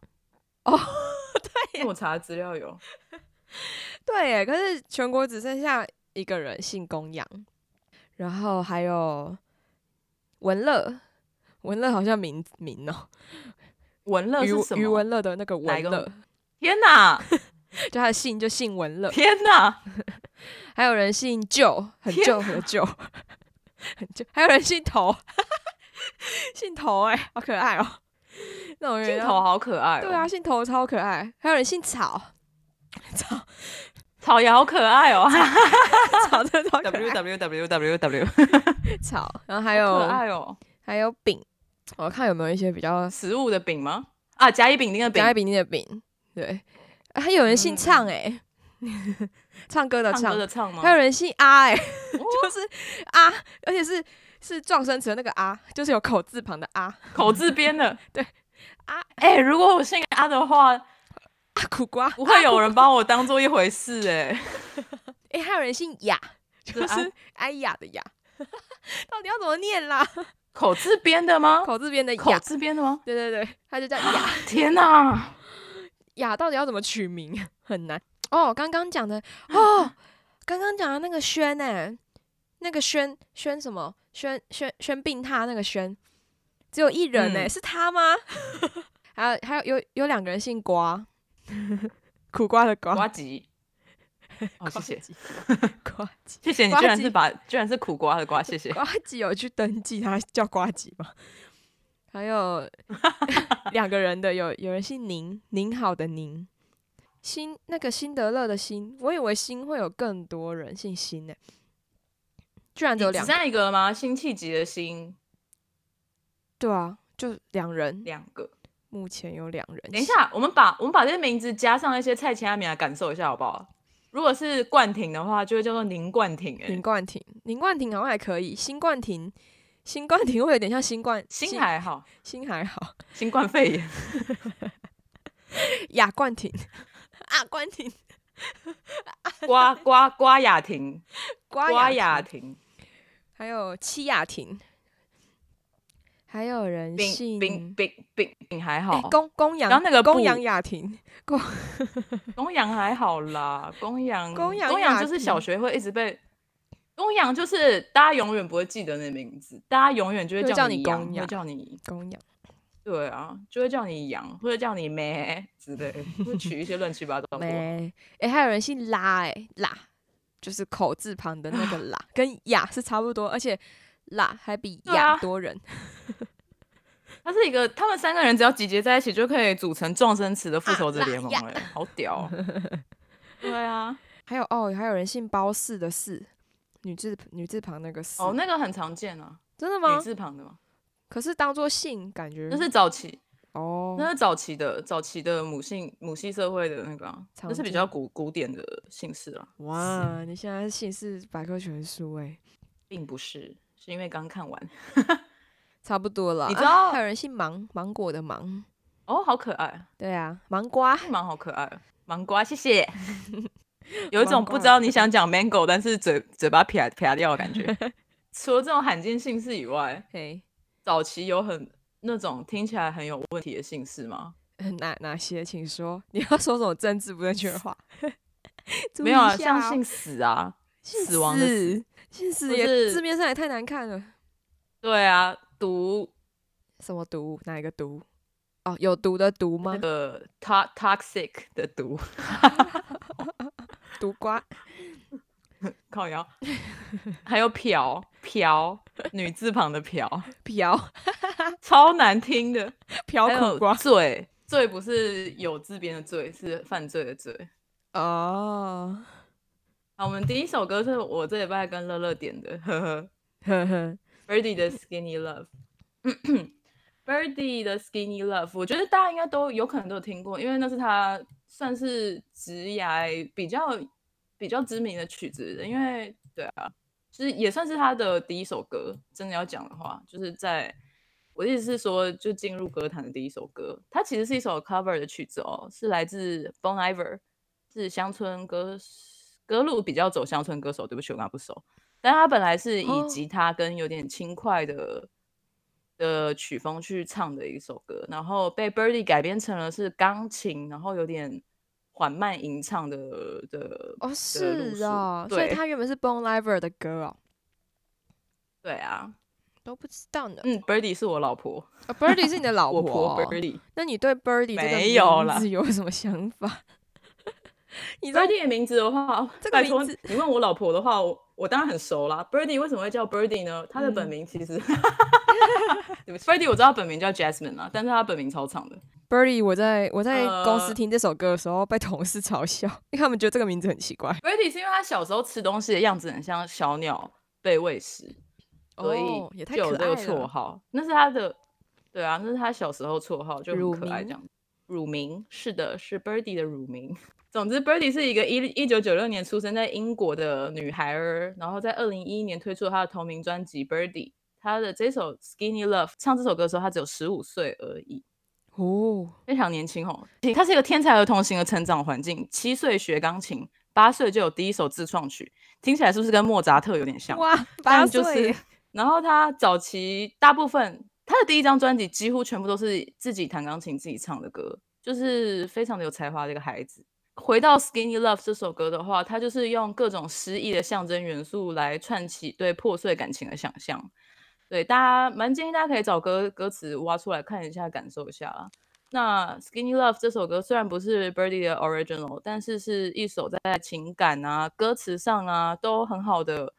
哦，对，我查资料有。对，可是全国只剩下一个人姓公羊，然后还有文乐，文乐好像名名哦，文乐余余是什么？文乐的那个文乐，天哪，就他的姓就姓文乐，天哪！还有人姓旧，很天旧很旧，很旧，还有人姓头，姓头哎、好可爱哦、那种人要镜头好可爱、哦。对啊，，姓头超可爱，还有人姓草，草草也好可爱哦。草真的超可 w 爱，w w w w，草，然后还有爱哦。还有饼，我看有没有一些比较食物的饼吗？啊，甲乙丙丁的饼。甲，乙丙丁的饼，对，啊还有人姓唱哎、唱歌的唱唱歌的唱。吗？还有人姓阿哎、哦。就是啊，而且是是撞声词的那个啊，就是有口字旁的啊。口字边的。对。啊哎、如果我姓阿的话，啊苦瓜，不会有人把我当做一回事哎、哎、还有人姓雅，就是哎呀的雅，到底要怎么念啦？口字边的吗？口字边的口雅，字边的吗？对对对，他就叫雅天哪！雅，到底要怎么取名很难哦。刚刚讲的哦，刚刚讲的那个轩呢、那个轩轩什么轩轩轩病榻那个轩，只有一人呢、嗯是他吗？还有还有有有两个人姓瓜，苦瓜的瓜，瓜吉。哦，谢谢，瓜吉，谢谢你，居然是把，居然是苦瓜的瓜，谢谢。瓜吉有去登记，他叫瓜吉吗？还有两个人的，有有人姓宁，宁好的宁，辛那个辛德勒的辛，我以为辛会有更多人姓辛呢、居然只有两一个了吗？辛弃疾的辛，对啊，就两人，两个。目前有两人。等一，下，我们把我们把这些名字加上一些蔡琴阿名来感受一下，好不好？如果是冠廷的话，就会叫做宁冠廷、哎，林冠廷，林冠廷好像还可以，新冠廷，新冠廷会有点像新冠，新还好，新还好，新冠肺炎。亚冠廷，啊冠廷，瓜瓜瓜雅婷，瓜雅婷，还有戚雅婷，还有人丙姓丙丙丙丙还哎好，公公羊，然后那个布公羊雅婷，公羊还好啦，公羊 公羊公羊就是小婷学会一直被。公羊就是大家永远不会记得那名字，大家永远就会叫你你羊，会公羊叫你公羊，对啊，就会叫你羊，或者叫你咩之类，会取一些乱七八糟的。没，哎，还有人姓拉，哎拉，就是口字旁的那个拉，跟雅是差不多，而且拉还比对啊。雅多人，他是一个，他们三个人只要集结在一起，就可以组成撞生词的复仇者啊联盟呀了，好屌哦！对啊，还有哦，还有人姓包四的四，女字女字旁那个四，哦，那个很常见啊，真的吗？女字旁的吗，可是当做姓感觉那是早期，哦，那是早期的早期的母姓母系社会的那个、啊，那是比较古古典的姓氏啊，哇，你现在姓氏百科全书哎，并不是，是因为刚看完。差不多了。啊你知道 还有人姓芒，芒果的芒，哦，好可爱，对啊，芒瓜，芒好可爱，芒瓜，谢谢。有一种不知道你想讲 mango，但是嘴嘴巴撇撇掉的感觉。除了这种罕见姓氏以外，嘿，早期有很那种听起来很有问题的姓氏吗？哪哪些？请说，你要说什么政治不正确的话？注没有啊，像姓死啊，姓死亡的死死，姓死也字面上也太难看了。对啊，毒什么毒？哪一个毒？哦，有毒的毒吗那？个 to toxic 的毒，毒瓜，靠腰，还有嫖嫖女字旁的嫖，嫖超难听的。嫖还有苦瓜。罪，罪不是有字边的罪，是犯罪的罪。哦，好，我们第一首歌是我这礼拜跟乐乐点的，呵呵呵呵，，Birdy 的 Skinny Love。Birdy 的 Skinny Love，我觉得大家应该都有可能都有听过，因为那是他算是直涯比较比较知名的曲子，因为对啊，就是也算是他的第一首歌。真的要讲的话，就是在我的意思是说，就进入歌坛的第一首歌，它其实是一首 cover 的曲子哦，是来自 Bon Iver，是乡村歌歌路比较走乡村歌手。对不起，我跟他不熟，但他本来是以哦吉他跟有点轻快的。的曲风去唱的一首歌，然后被 Birdy 改编成了是钢琴，然后有点缓慢吟唱的的哦是啊哦，所以对他原本是 Bon Iver 的歌哦。对啊，都不知道呢。嗯，Birdy 是我老婆，啊，Birdy 是你的老我婆，Birdy。那你对 Birdy 这没有啦个名字有什么想法？你知道 Birdy 的名字的话，这个名字你问我老婆的话，我我当然很熟啦。Birdy 为什么会叫 Birdy 呢？他的本嗯名其实，，Birdy 我知道他本名叫 Jasmine 啊，但是他本名超长的。Birdy？我在我在公司呃听这首歌的时候被同事嘲笑，因为他们觉得这个名字很奇怪。Birdy 是因为他小时候吃东西的样子很像小鸟被喂食，所以哦，也太就有这个。绰号。那是他的，对啊，那是他小时候绰号，就乳很可爱这样。乳名是的，是 Birdy 的乳名。总之，Birdy 是一个一一九九六年出生在英国的女孩儿，然后在二零一一年推出了她的同名专辑《Birdy》。她的这首《Skinny Love》唱这首歌的时候，她只有十五岁而已，哦，非常年轻哦。她是一个天才儿童型的成长环境，七岁学钢琴，八岁就有第一首自创曲，听起来是不是跟莫扎特有点像？哇，但八就是岁，然后他早期大部分他的第一张专辑几乎全部都是自己弹钢琴自己唱的歌，就是非常的有才华的一个孩子。回到《Skinny Love》这首歌的话，它就是用各种诗意的象征元素来串起对破碎感情的想象。对，大家蛮建议大家可以找歌歌词挖出来看一下，感受一下啦。那《Skinny Love》这首歌虽然不是 Birdy 的 original，但是是一首在情感啊、歌词上啊都很好的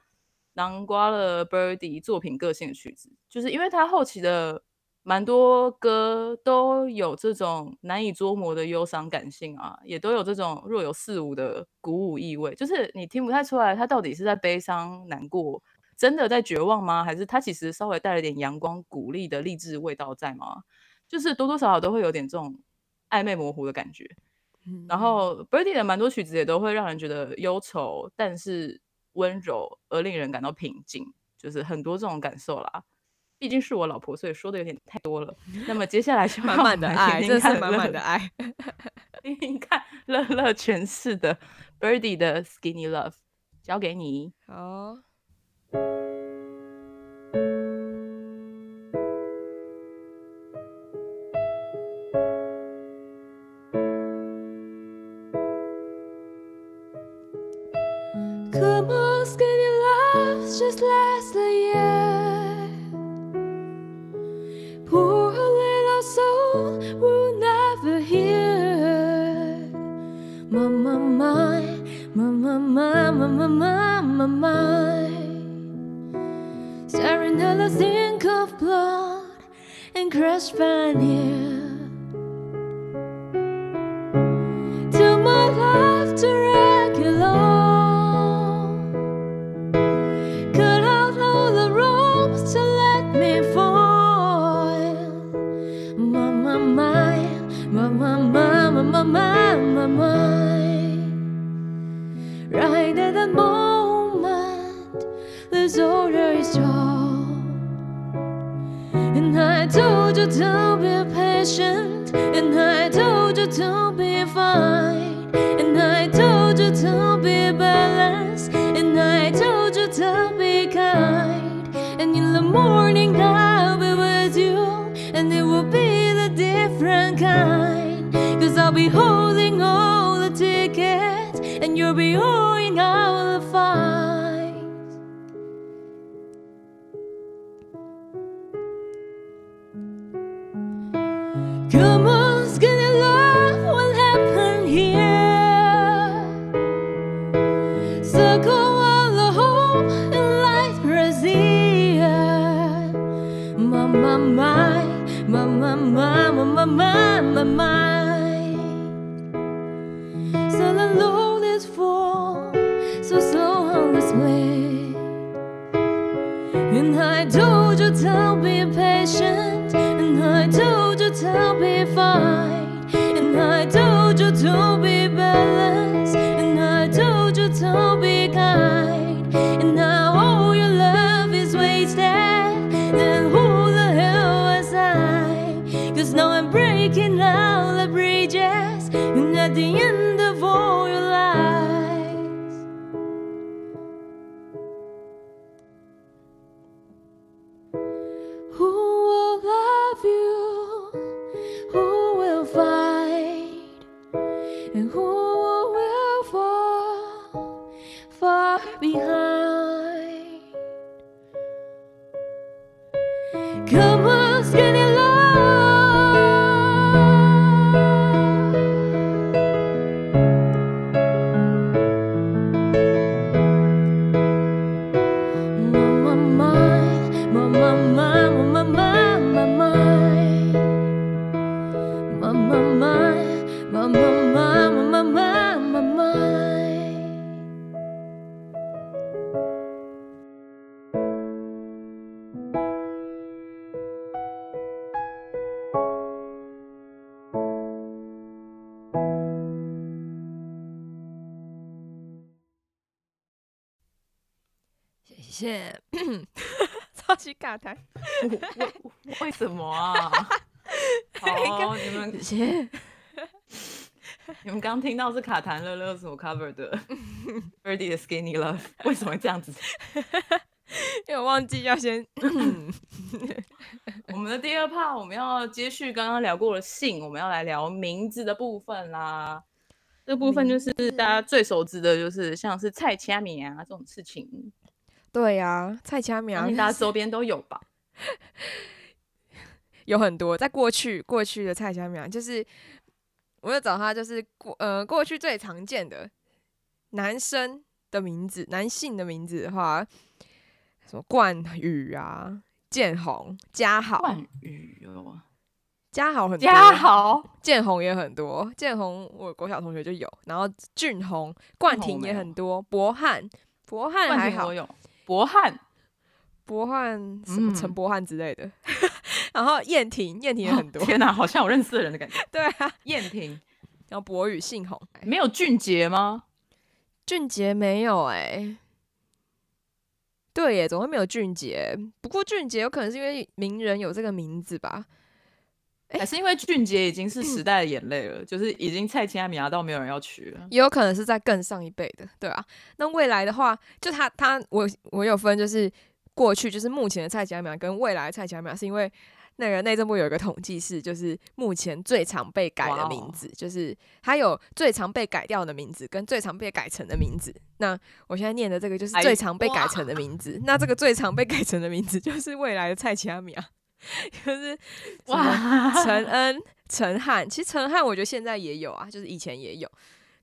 囊括了 Birdy 作品个性的曲子。就是因为他后期的蛮多歌都有这种难以捉摸的忧伤感性啊，也都有这种若有似无的鼓舞意味，就是你听不太出来他到底是在悲伤、难过。真的在绝望吗？还是他其实稍微带了点阳光、鼓励的励志味道在吗？就是多多少少都会有点这种暧昧模糊的感觉。嗯然后 Birdy 的蛮多曲子也都会让人觉得忧愁，但是温柔而令人感到平静，就是很多这种感受啦。毕竟是我老婆，所以说的有点太多了。那么接下来 是满满的爱，这是满满的爱。听听看乐乐诠释的 Birdy 的 Skinny Love，交给你。好，I told oh, you to be patient, and I told oh, you to be fine, and I told oh, you to be balanced, and I told you to be kind. And in the morning I'll be with you, and it will be the different kind. Cause I'll be holding all the tickets, and you'll be holding all 谢谢，超级卡痰，为什么啊？好，你们谢谢。你们刚听到是卡痰乐乐所 cover 的 Birdy 的 Skinny Love，为什么会这样子？因为我忘记要先，我们的第二 part 我们要接续刚刚聊过的性，我们要来聊名字的部分啦。这部分就是大家最熟知的，就是像是菜掐米啊这种事情，对呀、蔡佳苗大家 周边都有吧？有很多，在过去过去的蔡佳苗，就是我就找他，就是过呃过去最常见的男生的名字，男性的名字的话，什么冠宇啊、建宏、嘉豪、冠宇哦，嘉豪很多，嘉豪，建宏也很多，建宏我国小同学就有，然后俊宏、冠廷也很多，博汉、博汉还好博汉，博汉什么陈嗯博汉之类的，然后燕婷，燕婷也很多，天哪，好像有认识的人的感觉。对啊，燕婷然后博宇、信宏，没有俊杰吗？俊杰没有哎、对耶，怎么会没有俊杰？不过俊杰有可能是因为名人有这个名字吧？还是因为俊杰已经是时代的眼泪了，就是已经菜千米亚到没有人要娶了。也有可能是在更上一辈的，对啊。那未来的话，就他他我我有分，就是过去就是目前的蔡琴阿米亚跟未来的蔡佳苗，是因为那个内政部有一个统计是，就是目前最常被改的名字，就是它有最常被改掉的名字跟最常被改成的名字。那我现在念的这个就是哎最常被改成的名字，那这个最常被改成的名字就是未来的蔡佳苗，就是哇，陈恩、陈汉，其实陈汉我觉得现在也有啊，就是以前也有，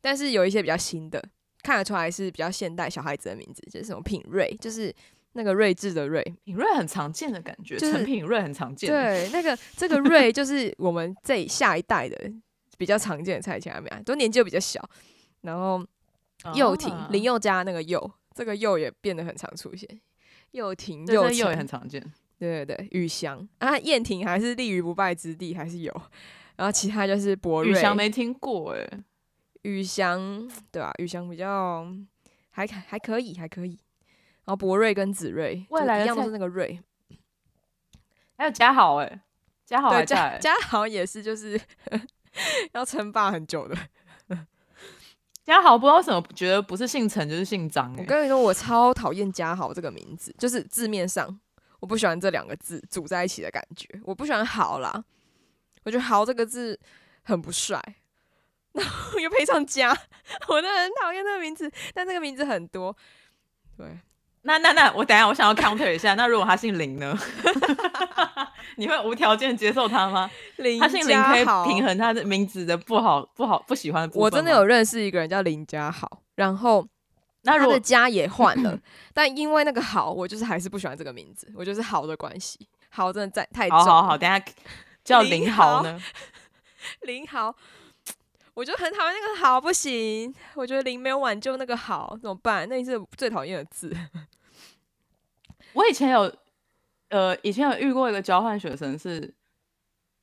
但是有一些比较新的，看得出来是比较现代小孩子的名字，就是什么品瑞，就是那个睿智的睿。品瑞很常见的感觉，就是陈品瑞很常见。，对，那个这个瑞 就是我们这下一代的比较常见的蔡佳苗，都年纪又比较小。然后幼婷、啊林宥嘉那个宥，这个宥也变得很常出现。幼婷、幼对这又也很常见。对对对，宇翔啊，燕婷还是立于不败之地，还是有。然后其他就是博瑞、宇翔没听过哎，宇翔，对吧、宇翔比较还还可以，还可以。然后博瑞跟子瑞，未来一样都是那个瑞，还有嘉豪哎，嘉豪对，还嘉在。嘉豪也是，就是 要称霸很久的。嘉豪不知道为什么觉得不是姓陈就是姓张哎，我跟你说，我超讨厌嘉豪这个名字，就是字面上我不喜欢这两个字组在一起的感觉，我不喜欢豪啦，我觉得豪这个字很不帅。然后又配上嘉，我真的很讨厌这个名字，但这个名字很多，对，那那那我等一下我想要 counter 一下，那如果他姓林呢？你会无条件接受他吗？林他姓林可以平衡他的名字的不好不好不喜欢我真的有，认识一个人叫林家豪，然后那如果他的家也换了，但因为那个好，我就是还是不喜欢这个名字，我就是好的关系，好真的在太重。好好好，等下 叫林林豪豪呢？林豪，我就很讨厌那个豪，不行，我觉得林没有挽救那个好，怎么办？那是最讨厌的字。我以前有，呃，以前有遇过一个交换学生是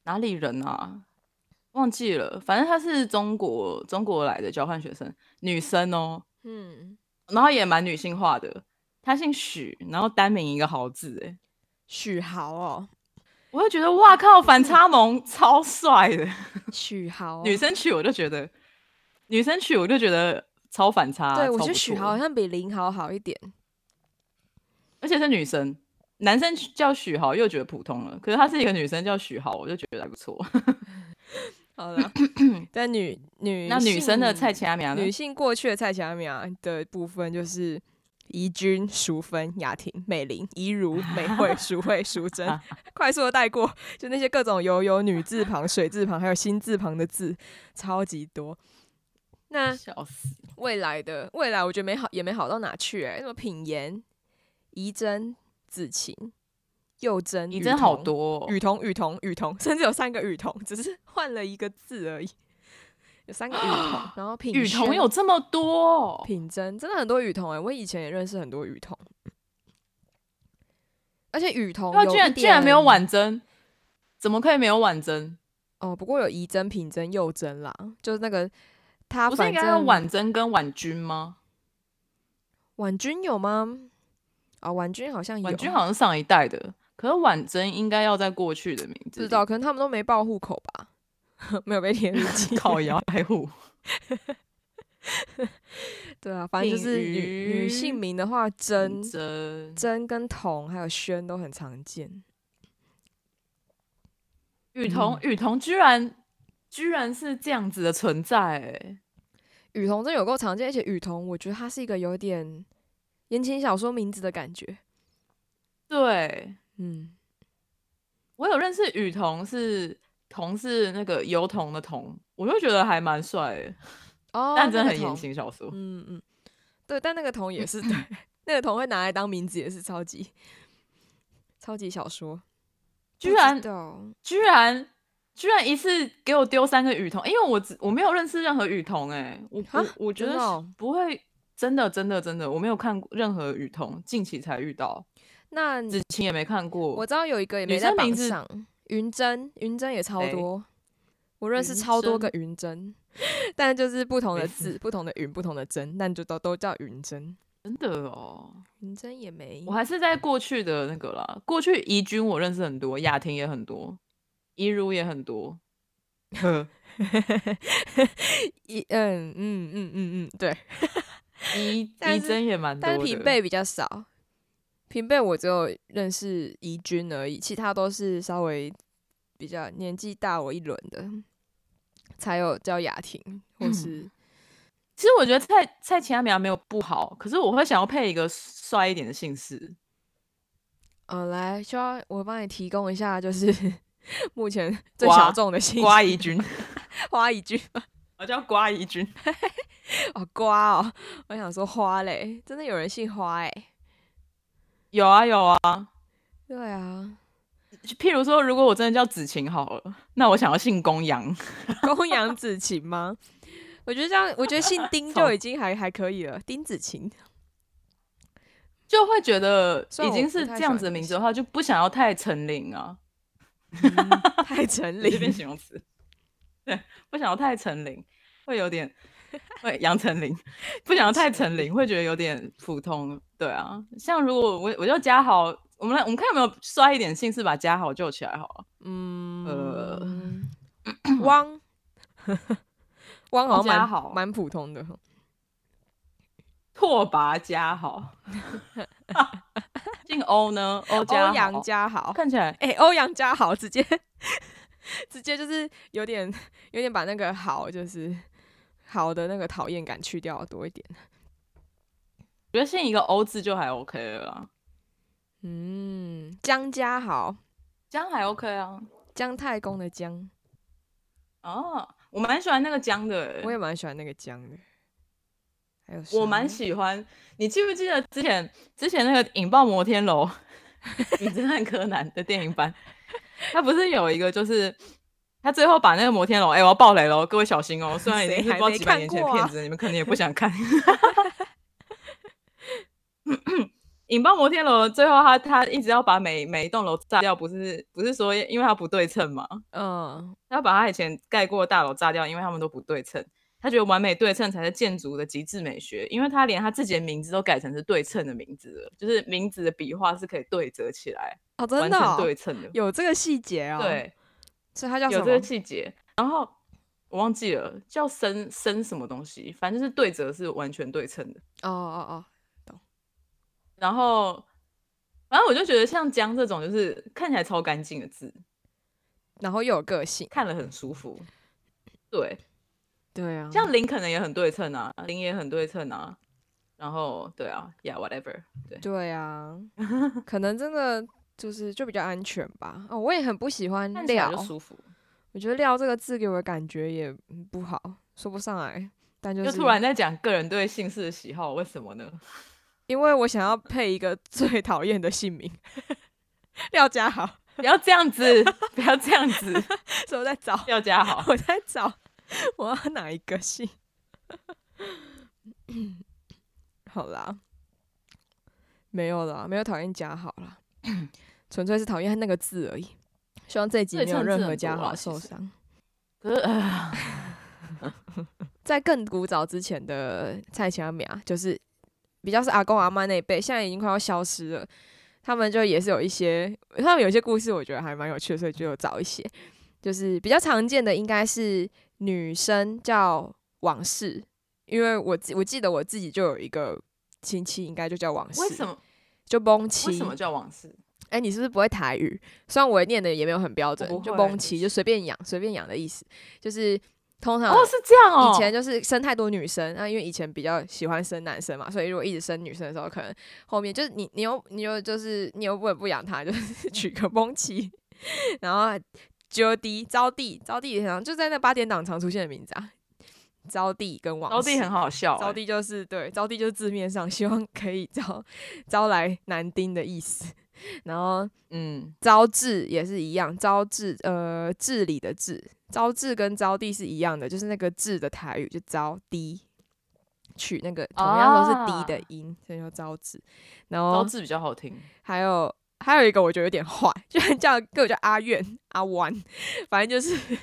哪里人啊？忘记了，反正他是中国中国来的交换学生，女生哦，嗯，然后也蛮女性化的。他姓许，然后单名一个豪字，哎，许豪哦，我就觉得哇靠，反 差萌超帅的。许豪哦、女生取我就觉得，女生取我就觉得超反差，对我觉得许豪好像比林豪好一点。而且是女生，男生叫许豪又觉得普通了，可是她是一个女生叫许豪，我就觉得还不错。好了，但女女那女生的蔡性奇阿米亚女？性过去的蔡奇阿米亚的部分就是怡君、淑芬、雅婷、美玲、怡如、美惠、淑慧、淑珍，快速的带过，就那些各种有有女字旁、水字旁，还有心字旁的字，超级多。那笑死！未来的未来，我觉得没好也没好到哪去哎、什么品言、怡珍、子晴、幼珍、雨你真好多、哦，雨桐、雨桐、雨桐，甚至有三个雨桐，只是换了一个字而已。有三个雨桐，然后品雨桐有这么多哦、品珍，真的很多雨桐哎、我以前也认识很多雨桐，而且雨桐居然居然没有点婉珍，怎么可以没有婉珍？哦，不过有怡珍、品珍、幼珍啦，就是那个他不是应反该要正婉珍跟婉君吗？婉君有吗？啊、婉君好像有，婉君好像上一代的，可是婉珍应该要在过去的名字。不知道，可能他们都没报户口吧，没有被填日记。靠摇爱护。对啊，反正就是女女瑜姓名的话，真真真跟童还有轩都很常见。雨桐，雨桐居然居然是这样子的存在、欸，雨桐真有够常见，而且雨桐我觉得它是一个有点言情小说名字的感觉。对嗯，我有认识雨桐是桐是那个油桐的桐，我就觉得还蛮帅的，哦，但真的很言。情小说。嗯嗯，对，但那个桐也是对，那个桐会拿来当名字也是超级超级小说。居然居然居然一次给我丢三个雨桐，因为我只我没有认识任何雨桐，哎，我哈我我觉得不会，真的真的真的，我没有看过任何雨桐，近期才遇到，那子晴也没看过。我知道有一个也没在榜上，云珍，云珍也超谁多，我认识超多个珍云珍，但就是不同的字，不同的云，不同的珍，但就都都叫云珍。真的哦，云珍也没我，还是在过去的那个啦，过去怡君我认识很多，雅婷也很多，怡如也很多。呵 一嗯嗯嗯嗯嗯，对，怡怡珍也蛮多但的，是平辈比较少，平辈我只有认识怡君而已，其他都是稍微比较年纪大我一轮的，才有叫雅婷或是其实我觉得蔡蔡其他苗没有不好，可是我会想要配一个帅一点的姓氏。呃，来，需要我帮你提供一下，就是 目前最小众的信息，瓜怡君，花怡君 我叫瓜怡君。哦，瓜哦，我想说花嘞，真的有人姓花哎、有啊有啊，对啊，譬如说，如果我真的叫子晴好了，那我想要姓公羊。公羊子晴吗？我觉得这样，我觉得姓丁就已经还 还可以了，丁子晴。就会觉得已经是这样子的名字的话，就不想要太成龄啊。太成这边，形容词，对，不想要太成龄，会有点 会杨丞琳，不想要太成龄，会觉得有点普通。对啊，像如果我我就加好，我们来我们看有没有刷一点姓氏把加好救起来好了。嗯，汪，汪好像蛮蛮普通的，拓跋加好，姓欧呢？欧欧阳家豪，看起来哎、欧阳家豪直接直接就是有点有点把那个好就是好的那个讨厌感去掉多一点。我觉得姓一个欧字就还 OK 了啦，嗯，江家豪，这样还 OK 啊。姜太公的姜，哦，我蛮喜欢那个姜的欸、我也蛮喜欢那个姜的。还有我蛮喜欢。你记不记得之前之前那个引爆摩天楼名侦探柯南的电影版，它不是有一个就是。他最后把那个摩天楼，哎、我要爆雷喽，各位小心哦！虽然已经是不知道几百年前的片子了，你们可能也不想看。引爆摩天楼最后他他一直要把每每一栋楼炸掉，不是不是说因为它不对称嘛？嗯，他要把他以前盖过的大楼炸掉，因为他们都不对称。他觉得完美对称才是建筑的极致美学，因为他连他自己的名字都改成是对称的名字了，就是名字的笔画是可以对折起来，哦，真的哦、对称的。有这个细节哦。，对，所以它叫？有这个细节。然后我忘记了叫深深什么东西，反正是对折是完全对称的。哦哦哦，懂然后，反正我就觉得像江这种，就是看起来超干净的字，然后又有个性。看了很舒服。对，对啊，像零可能也很对称啊，零也很对称啊。然后对啊，Yeah，whatever，对，对啊，可能真的就是就比较安全吧。哦，我也很不喜欢料，舒服。我觉得“料”这个字给我的感觉也嗯不好，说不上来。但就就是突然在讲个人对姓氏的喜好，为什么呢？因为我想要配一个最讨厌的姓名，廖家豪，不要这样子，不要这样子，所以我在找，廖家豪。我在找我要哪一个姓。好啦，没有啦，没有讨厌家豪啦，纯粹是讨厌那个字而已。希望这一集没有任何家豪很多啊其实受伤。可是，呃在更古早之前的蔡强苗，就是比较是阿公阿妈那一辈，现在已经快要消失了。他们就也是有一些，他们有些故事，我觉得还蛮有趣的，所以就有找一些。就是比较常见的，应该是女生叫往事，因为我记我记得我自己就有一个亲戚，应该就叫往事，为什么？就崩妻？为什么叫往事？哎、你是不是不会台语？虽然我念的也没有很标准就会崩妻，就随便养，随便养的意思。就是通常哦，是这样哦。以前就是生太多女生，那、因为以前比较喜欢生男生嘛，所以如果一直生女生的时候，可能后面就是你你又你又就是你又不能不养他，就是 取个蒙奇，然后招弟招弟招娣常就在那八点档常出现的名字啊，招娣跟王招娣很好笑、欸，招娣就是对，招娣就是字面上希望可以招招来男丁的意思，然后嗯，招致也是一样，招致呃治理的治，招致跟招娣是一样的，就是那个治的台语就招娣，取那个同样都是低的音，所以叫招致。然后招致比较好听。还有还有一个我觉得有点坏，就很叫各叫阿怨阿弯，反正就是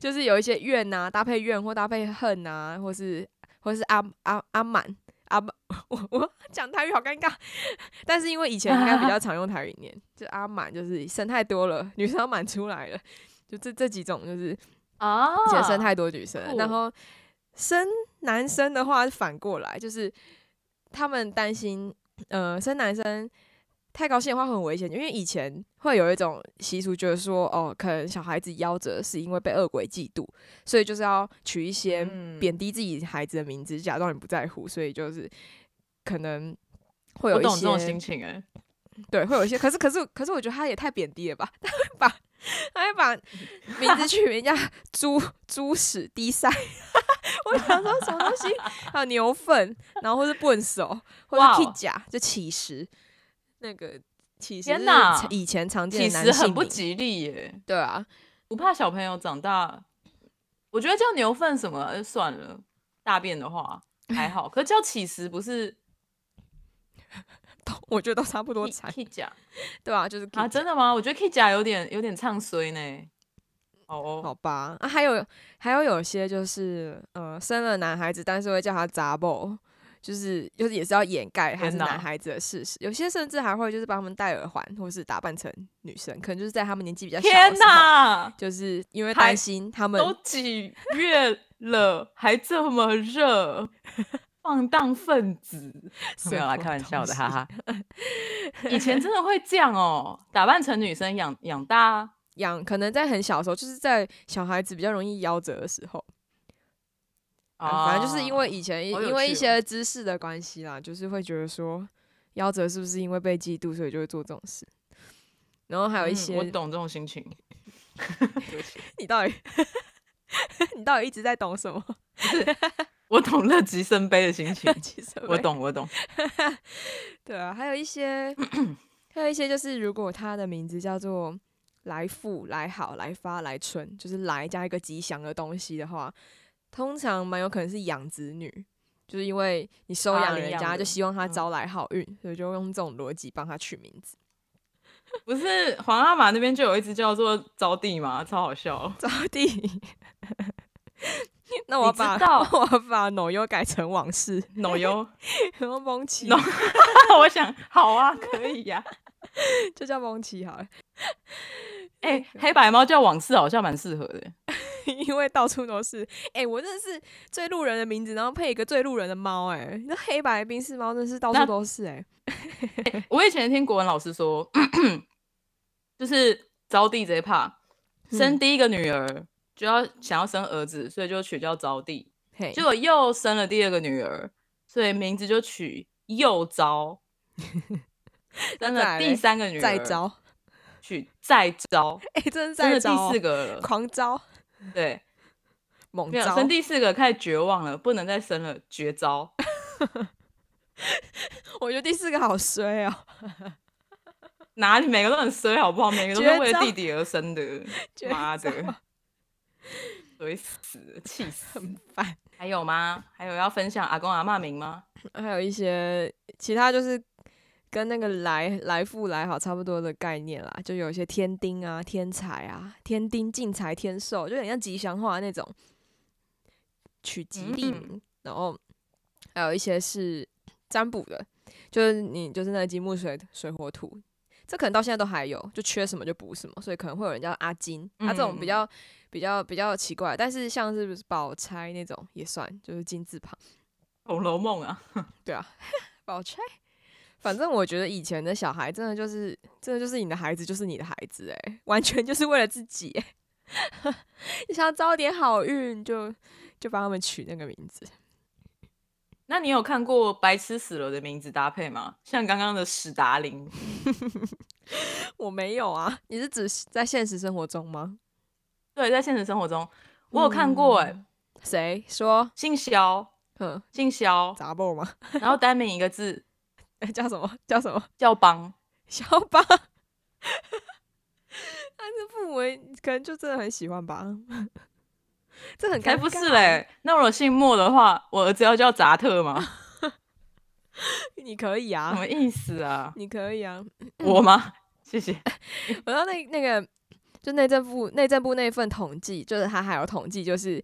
就是有一些怨呐、搭配怨或搭配恨呐、或是或是阿阿阿满阿满，我我讲台语好尴尬，但是因为以前应该比较 常用台语念，就阿满就是生太多了，女生要满出来了，就这这几种就是啊以前生太多女生然后生男生的话反过来，就是他们担心，呃，生男生太高兴的话会很危险，因为以前会有一种习俗，觉得说，哦，可能小孩子夭折是因为被恶鬼嫉妒，所以就是要取一些嗯贬低自己孩子的名字，假装你不在乎，所以就是可能会有一些这种些心情哎、对，会有一些，可是可是可是，我觉得他也太贬低了吧？他会把他会把名字取名叫猪猪屎滴塞，我想说什么东西？还有牛粪，然后或是笨手，或者 K 甲，就起石，那个起石是天哪以前常见其的男实很不，吉利耶、对啊，不怕小朋友长大，我觉得叫牛粪什么就算了，大便的话还好，可是叫起司不是我觉得都差不多 K 惨，K 甲 对啊，就是啊？真的吗？我觉得 K 甲有点有点唱衰呢。哦哦，好吧，啊，还有还有有些就是呃生了男孩子，但是会叫他杂宝，就是就是也是要掩盖他是男孩子的事实。有些甚至还会就是帮他们戴耳环，或是打扮成女生，可能就是在他们年纪比较小天的时候，哪，就是因为担心他们都几月了还这么热，放荡分子。没有啦，开玩笑的，哈哈。以前真的会这样哦，打扮成女生养养大。养，可能在很小的时候，就是在小孩子比较容易夭折的时候，啊反正就是因为以前因为一些知识的关系啦，就是会觉得说夭折是不是因为被嫉妒，所以就会做这种事。然后还有一嗯些，我懂这种心情。你到底你到底一直在懂什么？我懂乐极生悲的心情，其实我。懂，我懂。对啊，还有一些，还有一些就是，如果他的名字叫做来富、来好、来发、来春，就是来加一个吉祥的东西的话，通常蛮有可能是养子女，就是因为你收啊养人家，就希望他嗯招来好运，所以就用这种逻辑帮他取名字。不是皇阿玛那边就有一只叫做招娣吗，超好笑。招娣，那我把道 我要把脑优改成往事，脑油，然后蒙奇我想好啊，可以呀、就叫蒙奇好了。哎、黑白猫叫往事好像蛮适合的。因为到处都是。哎、我真的是最路人的名字，然后配一个最路人的猫、哎，那黑白冰室猫真的是到处都是、哎，我以前听国文老师说，就是招娣这一趴，生第一个女儿就要想要生儿子，所以就取叫招娣。结果又生了第二个女儿，所以名字就取又招。生了第三个女儿，再招，去再招，哎、真的真的第四个了。狂招，对，猛招，生第四个开始绝望了，不能再生了，绝招。我觉得第四个好衰哦，哪里每个都很衰，好不好？每个都是为了弟弟而生的，妈招的，衰死，气死！很烦。还有吗？还有要分享阿公阿嬷名吗？还有一些其他就是跟那个来来富来好差不多的概念啦，就有一些天丁啊、天才啊、天丁进财天寿，就很像吉祥话那种取吉利然后还有一些是占卜的，就是你就是那个金木水水火土。这可能到现在都还有，就缺什么就补什么，所以可能会有人叫阿金，啊，这种比嗯较比较比较奇怪，但是像是宝钗那种也算，就是金字旁。《红楼梦》啊，对啊，宝钗。反正我觉得以前的小孩真的就是，真的就是你的孩子就是你的孩子哎、完全就是为了自己哎、你想要招点好运，就就帮他们取那个名字。那你有看过《白痴死了》的名字搭配吗？像刚刚的史达林，我没有啊，你是指在现实生活中吗？对，在现实生活中我有看过、哎、嗯谁说？姓肖，嗯，姓肖，杂报吗？然后单名一个字哎叫什么？叫什么？叫帮，肖邦。但是父母可能就真的很喜欢吧，这很才不是嘞！那我姓莫的话，我儿子要叫扎特吗？你可以啊什啊，么意思啊？你可以啊。我吗？谢谢。我知道那那个就内政部内政部那份统计，就是他还有统计，就是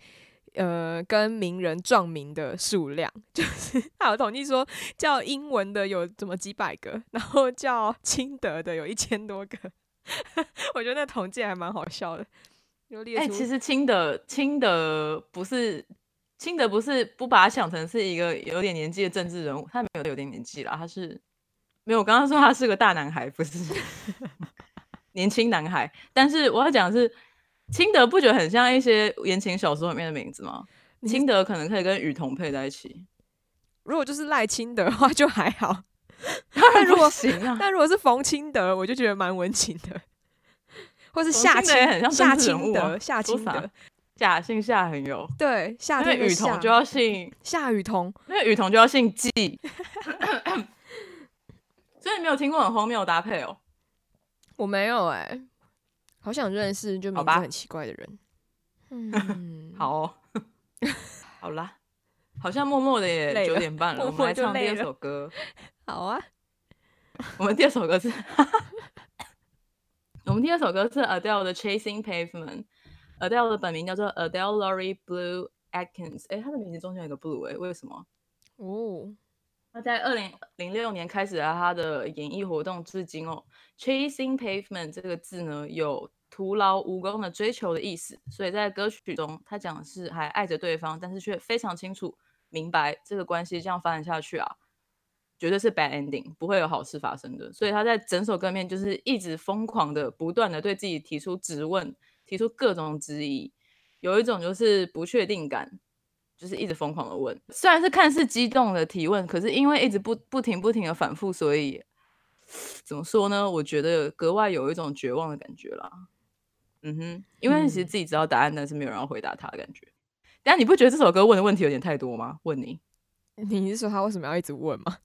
呃跟名人撞名的数量，就是他有统计说叫英文的有怎么几百个，然后叫清德的有一千多个。我觉得那统计还蛮好笑的，有列哎、出、其实清德清德不是清德不是不把他想成是一个有点年纪的政治人物，他没有有点年纪啦，他是没有。我刚刚说他是个大男孩，不是 年轻男孩。但是我要讲的是，清德不觉得很像一些言情小说里面的名字吗？清德可能可以跟雨桐配在一起，如果就是赖清德的话就还好，当然如果行啊。但如果是冯清德，我就觉得蛮文情的，或是冯夏清很像夏清德，夏清德，假姓夏很有，对，夏因为天夏雨桐就要姓。夏雨桐，因为雨桐就要姓季 所以你没有听过很荒谬的搭配哦。我没有哎、好想认识就名字好吧很奇怪的人。嗯，好、哦，好啦，好像默默的也九点半了，默我们来唱第二首歌。好啊，我们第二首歌是，我们第二首歌是 Adele 的《Chasing Pavement》。Adele 的本名叫做 Adele Laurie Blue Atkins，哎，她的名字中间有个 Blue，哎，为什么？哦，他在二零零六年开始了他的演艺活动，至今哦。Chasing pavement 这个字呢，有徒劳无功的追求的意思，所以在歌曲中，他讲的是还爱着对方，但是却非常清楚明白这个关系这样发展下去啊，绝对是 bad ending，不会有好事发生的。所以他在整首歌面就是一直疯狂的、不断的对自己提出质问，提出各种质疑，有一种就是不确定感，就是一直疯狂的问，虽然是看似激动的提问，可是因为一直不不停不停的反复，所以怎么说呢？我觉得格外有一种绝望的感觉啦。嗯哼，因为其实嗯自己知道答案，但是没有人要回答他的感觉。但你不觉得这首歌问的问题有点太多吗？问你，你是说他为什么要一直问吗？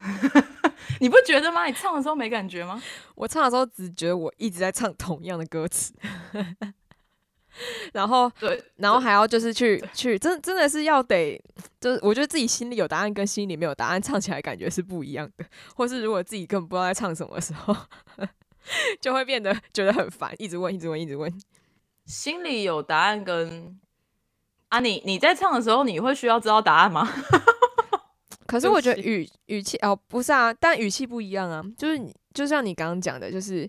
你不觉得吗？你唱的时候没感觉吗？我唱的时候只觉得我一直在唱同样的歌词，然后对，然后还要就是去去，真真的是要得，就是我觉得自己心里有答案跟心里没有答案唱起来感觉是不一样的，或是如果自己根本不知道在唱什么的时候，就会变得觉得很烦，一直问，一直问，一直问。心里有答案跟啊，你你在唱的时候，你会需要知道答案吗？可是我觉得语语气哦，不是啊，但语气不一样啊。就是你，就像你刚刚讲的，就是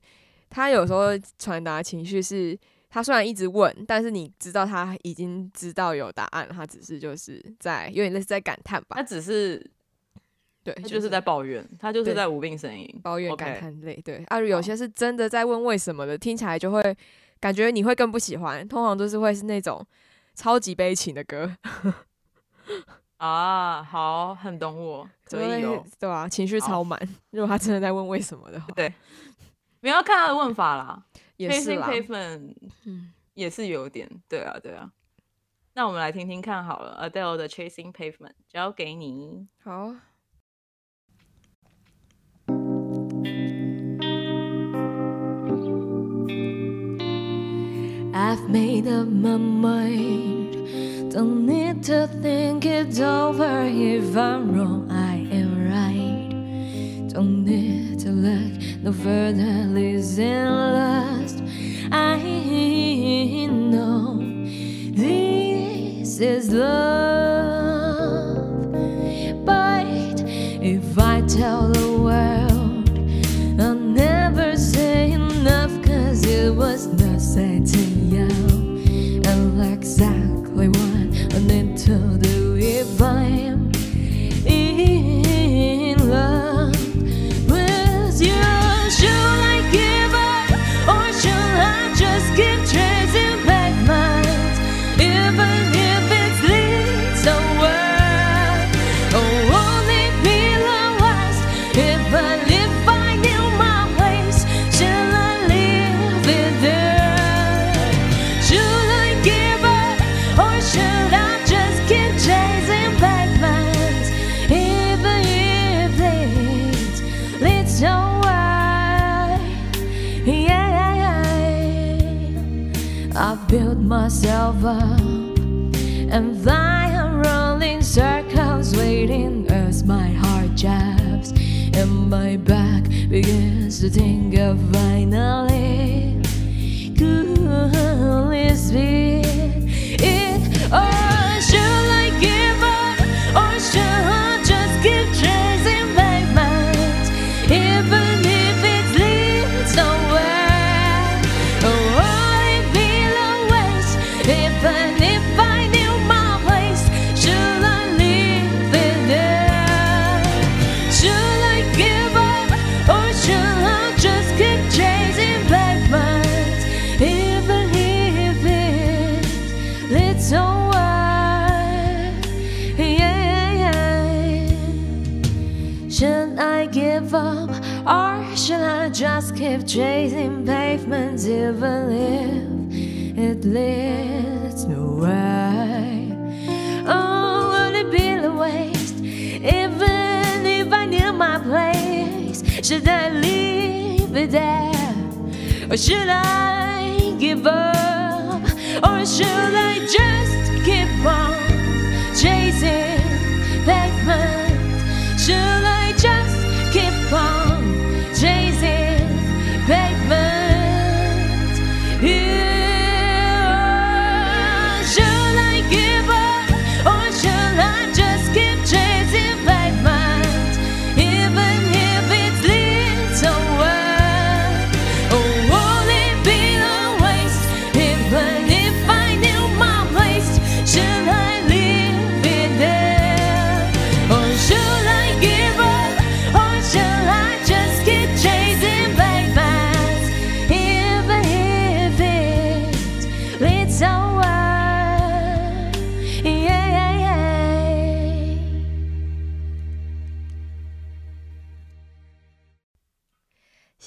他有时候传达情绪是，他虽然一直问，但是你知道他已经知道有答案，他只是就是在有点类似在感叹吧他，只是对，他就是在抱怨，他就是在无病呻吟，抱怨、感叹类。对，啊，有些是真的在问为什么的，听起来就会感觉你会更不喜欢。通常都是会是那种超级悲情的歌，啊，好，很懂我，所以哦。对啊，情绪超满。如果他真的在问为什么的话，对，没有要看他的问法啦。也是 Chasing 啦。Pavement 嗯，也是有点，对啊，对啊。那我们来听听看好了，Adele 的 Chasing Pavement 交给你。好。I've made up my mind. Don't need to think it over. If I'm wrong, I. Don't need to look no further. Listen, last. I know this is love. But if I tell the world, I'll never say enough cause it was not said and I am rolling circles, waiting as my heart jabs and my back begins to of finally. Could this be should I just keep chasing pavements even if it leads nowhere? Oh, would it be a waste even if I knew my place? Should I leave it there or should I give up or should I just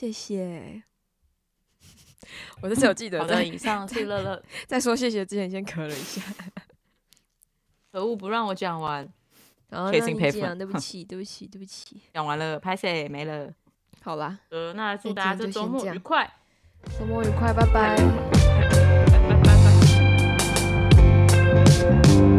谢谢，我这次有记得。好的，以上是乐乐。在说谢谢之前，先咳了一下，可恶，不让我讲完。然后让佩佩讲，对不起，对不起，对不起，讲完了，拍摄没了。好啦，呃，那祝大家周末愉快，周末愉快，拜拜，拜拜拜拜。